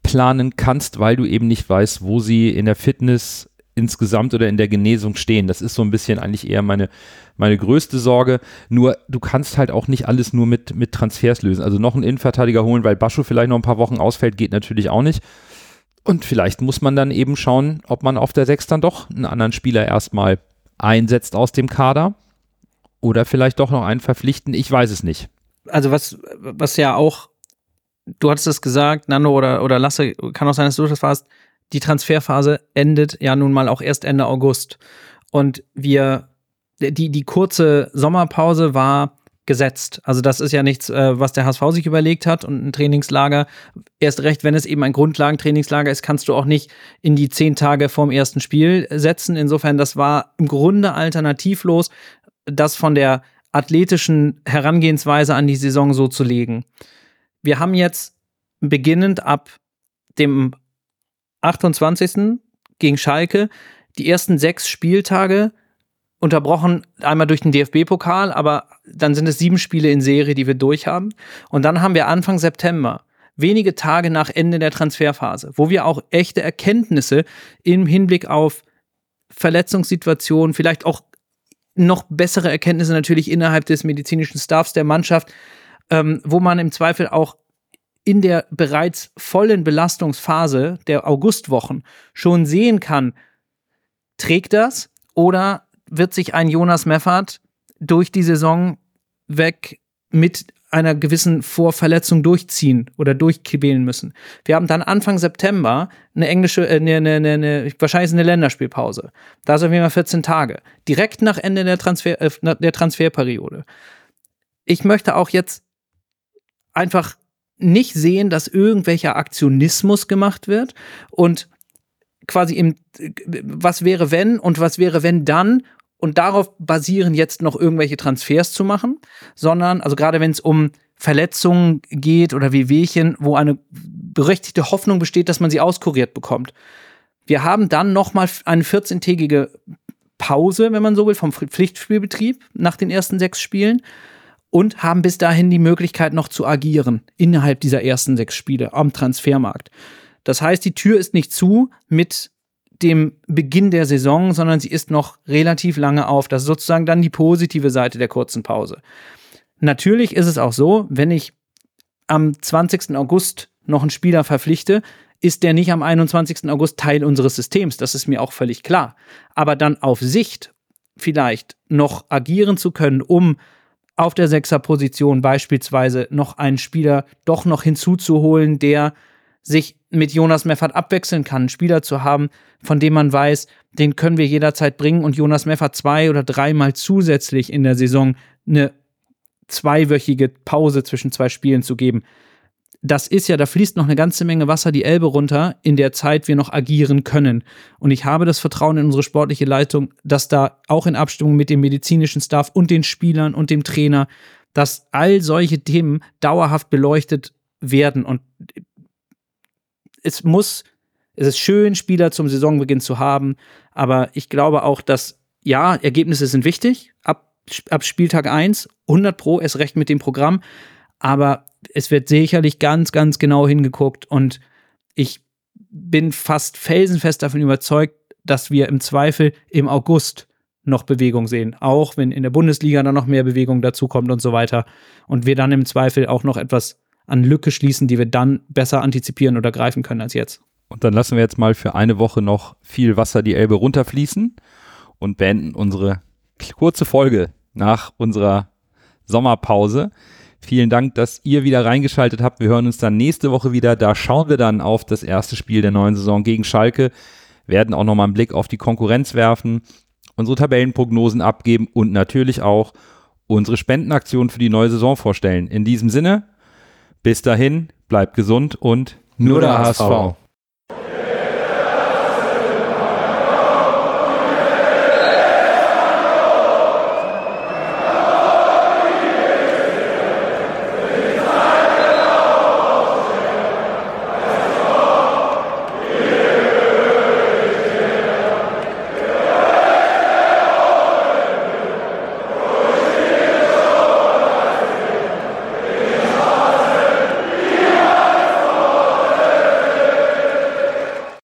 planen kannst, weil du eben nicht weißt, wo sie in der Fitness insgesamt oder in der Genesung stehen. Das ist so ein bisschen eigentlich eher meine, meine größte Sorge. Nur du kannst halt auch nicht alles nur mit, mit Transfers lösen. Also noch einen Innenverteidiger holen, weil Bascho vielleicht noch ein paar Wochen ausfällt, geht natürlich auch nicht. Und vielleicht muss man dann eben schauen, ob man auf der 6 dann doch einen anderen Spieler erstmal einsetzt aus dem Kader. Oder vielleicht doch noch einen verpflichten. Ich weiß es nicht. Also was, was ja auch du hattest es gesagt, Nando oder, oder Lasse, kann auch sein, dass du das warst, die Transferphase endet ja nun mal auch erst Ende August. Und wir, die, die kurze Sommerpause war gesetzt. Also das ist ja nichts, äh, was der HSV sich überlegt hat und ein Trainingslager. Erst recht, wenn es eben ein Grundlagentrainingslager ist, kannst du auch nicht in die zehn Tage vorm ersten Spiel setzen. Insofern, das war im Grunde alternativlos, das von der athletischen Herangehensweise an die Saison so zu legen wir haben jetzt beginnend ab dem 28. gegen Schalke die ersten sechs Spieltage unterbrochen einmal durch den DFB-Pokal, aber dann sind es sieben Spiele in Serie, die wir durchhaben. Und dann haben wir Anfang September, wenige Tage nach Ende der Transferphase, wo wir auch echte Erkenntnisse im Hinblick auf Verletzungssituationen, vielleicht auch noch bessere Erkenntnisse natürlich innerhalb des medizinischen Staffs der Mannschaft ähm, wo man im Zweifel auch in der bereits vollen Belastungsphase der Augustwochen schon sehen kann, trägt das oder wird sich ein Jonas Meffert durch die Saison weg mit einer gewissen Vorverletzung durchziehen oder durchquälen müssen. Wir haben dann Anfang September eine englische, äh, eine, eine, eine, wahrscheinlich eine Länderspielpause. Da sind wir mal 14 Tage. Direkt nach Ende der, Transfer, äh, der Transferperiode. Ich möchte auch jetzt einfach nicht sehen, dass irgendwelcher Aktionismus gemacht wird und quasi im, was wäre wenn und was wäre wenn dann und darauf basieren jetzt noch irgendwelche Transfers zu machen, sondern, also gerade wenn es um Verletzungen geht oder Wehwehchen, wo eine berechtigte Hoffnung besteht, dass man sie auskuriert bekommt. Wir haben dann nochmal eine 14-tägige Pause, wenn man so will, vom Pflichtspielbetrieb nach den ersten sechs Spielen und haben bis dahin die Möglichkeit noch zu agieren innerhalb dieser ersten sechs Spiele am Transfermarkt. Das heißt, die Tür ist nicht zu mit dem Beginn der Saison, sondern sie ist noch relativ lange auf. Das ist sozusagen dann die positive Seite der kurzen Pause. Natürlich ist es auch so, wenn ich am 20. August noch einen Spieler verpflichte, ist der nicht am 21. August Teil unseres Systems. Das ist mir auch völlig klar. Aber dann auf Sicht vielleicht noch agieren zu können, um auf der Sechserposition beispielsweise noch einen Spieler doch noch hinzuzuholen, der sich mit Jonas Meffert abwechseln kann, einen Spieler zu haben, von dem man weiß, den können wir jederzeit bringen und Jonas Meffert zwei oder dreimal zusätzlich in der Saison eine zweiwöchige Pause zwischen zwei Spielen zu geben das ist ja, da fließt noch eine ganze Menge Wasser die Elbe runter, in der Zeit wir noch agieren können. Und ich habe das Vertrauen in unsere sportliche Leitung, dass da auch in Abstimmung mit dem medizinischen Staff und den Spielern und dem Trainer, dass all solche Themen dauerhaft beleuchtet werden. Und es muss, es ist schön, Spieler zum Saisonbeginn zu haben, aber ich glaube auch, dass ja, Ergebnisse sind wichtig. Ab, ab Spieltag 1, 100 Pro, erst recht mit dem Programm aber es wird sicherlich ganz, ganz genau hingeguckt und ich bin fast felsenfest davon überzeugt, dass wir im Zweifel im August noch Bewegung sehen, auch wenn in der Bundesliga dann noch mehr Bewegung dazukommt und so weiter und wir dann im Zweifel auch noch etwas an Lücke schließen, die wir dann besser antizipieren oder greifen können als jetzt. Und dann lassen wir jetzt mal für eine Woche noch viel Wasser die Elbe runterfließen und beenden unsere kurze Folge nach unserer Sommerpause. Vielen Dank, dass ihr wieder reingeschaltet habt. Wir hören uns dann nächste Woche wieder. Da schauen wir dann auf das erste Spiel der neuen Saison gegen Schalke, werden auch nochmal einen Blick auf die Konkurrenz werfen, unsere Tabellenprognosen abgeben und natürlich auch unsere Spendenaktion für die neue Saison vorstellen. In diesem Sinne, bis dahin, bleibt gesund und Nur der HSV.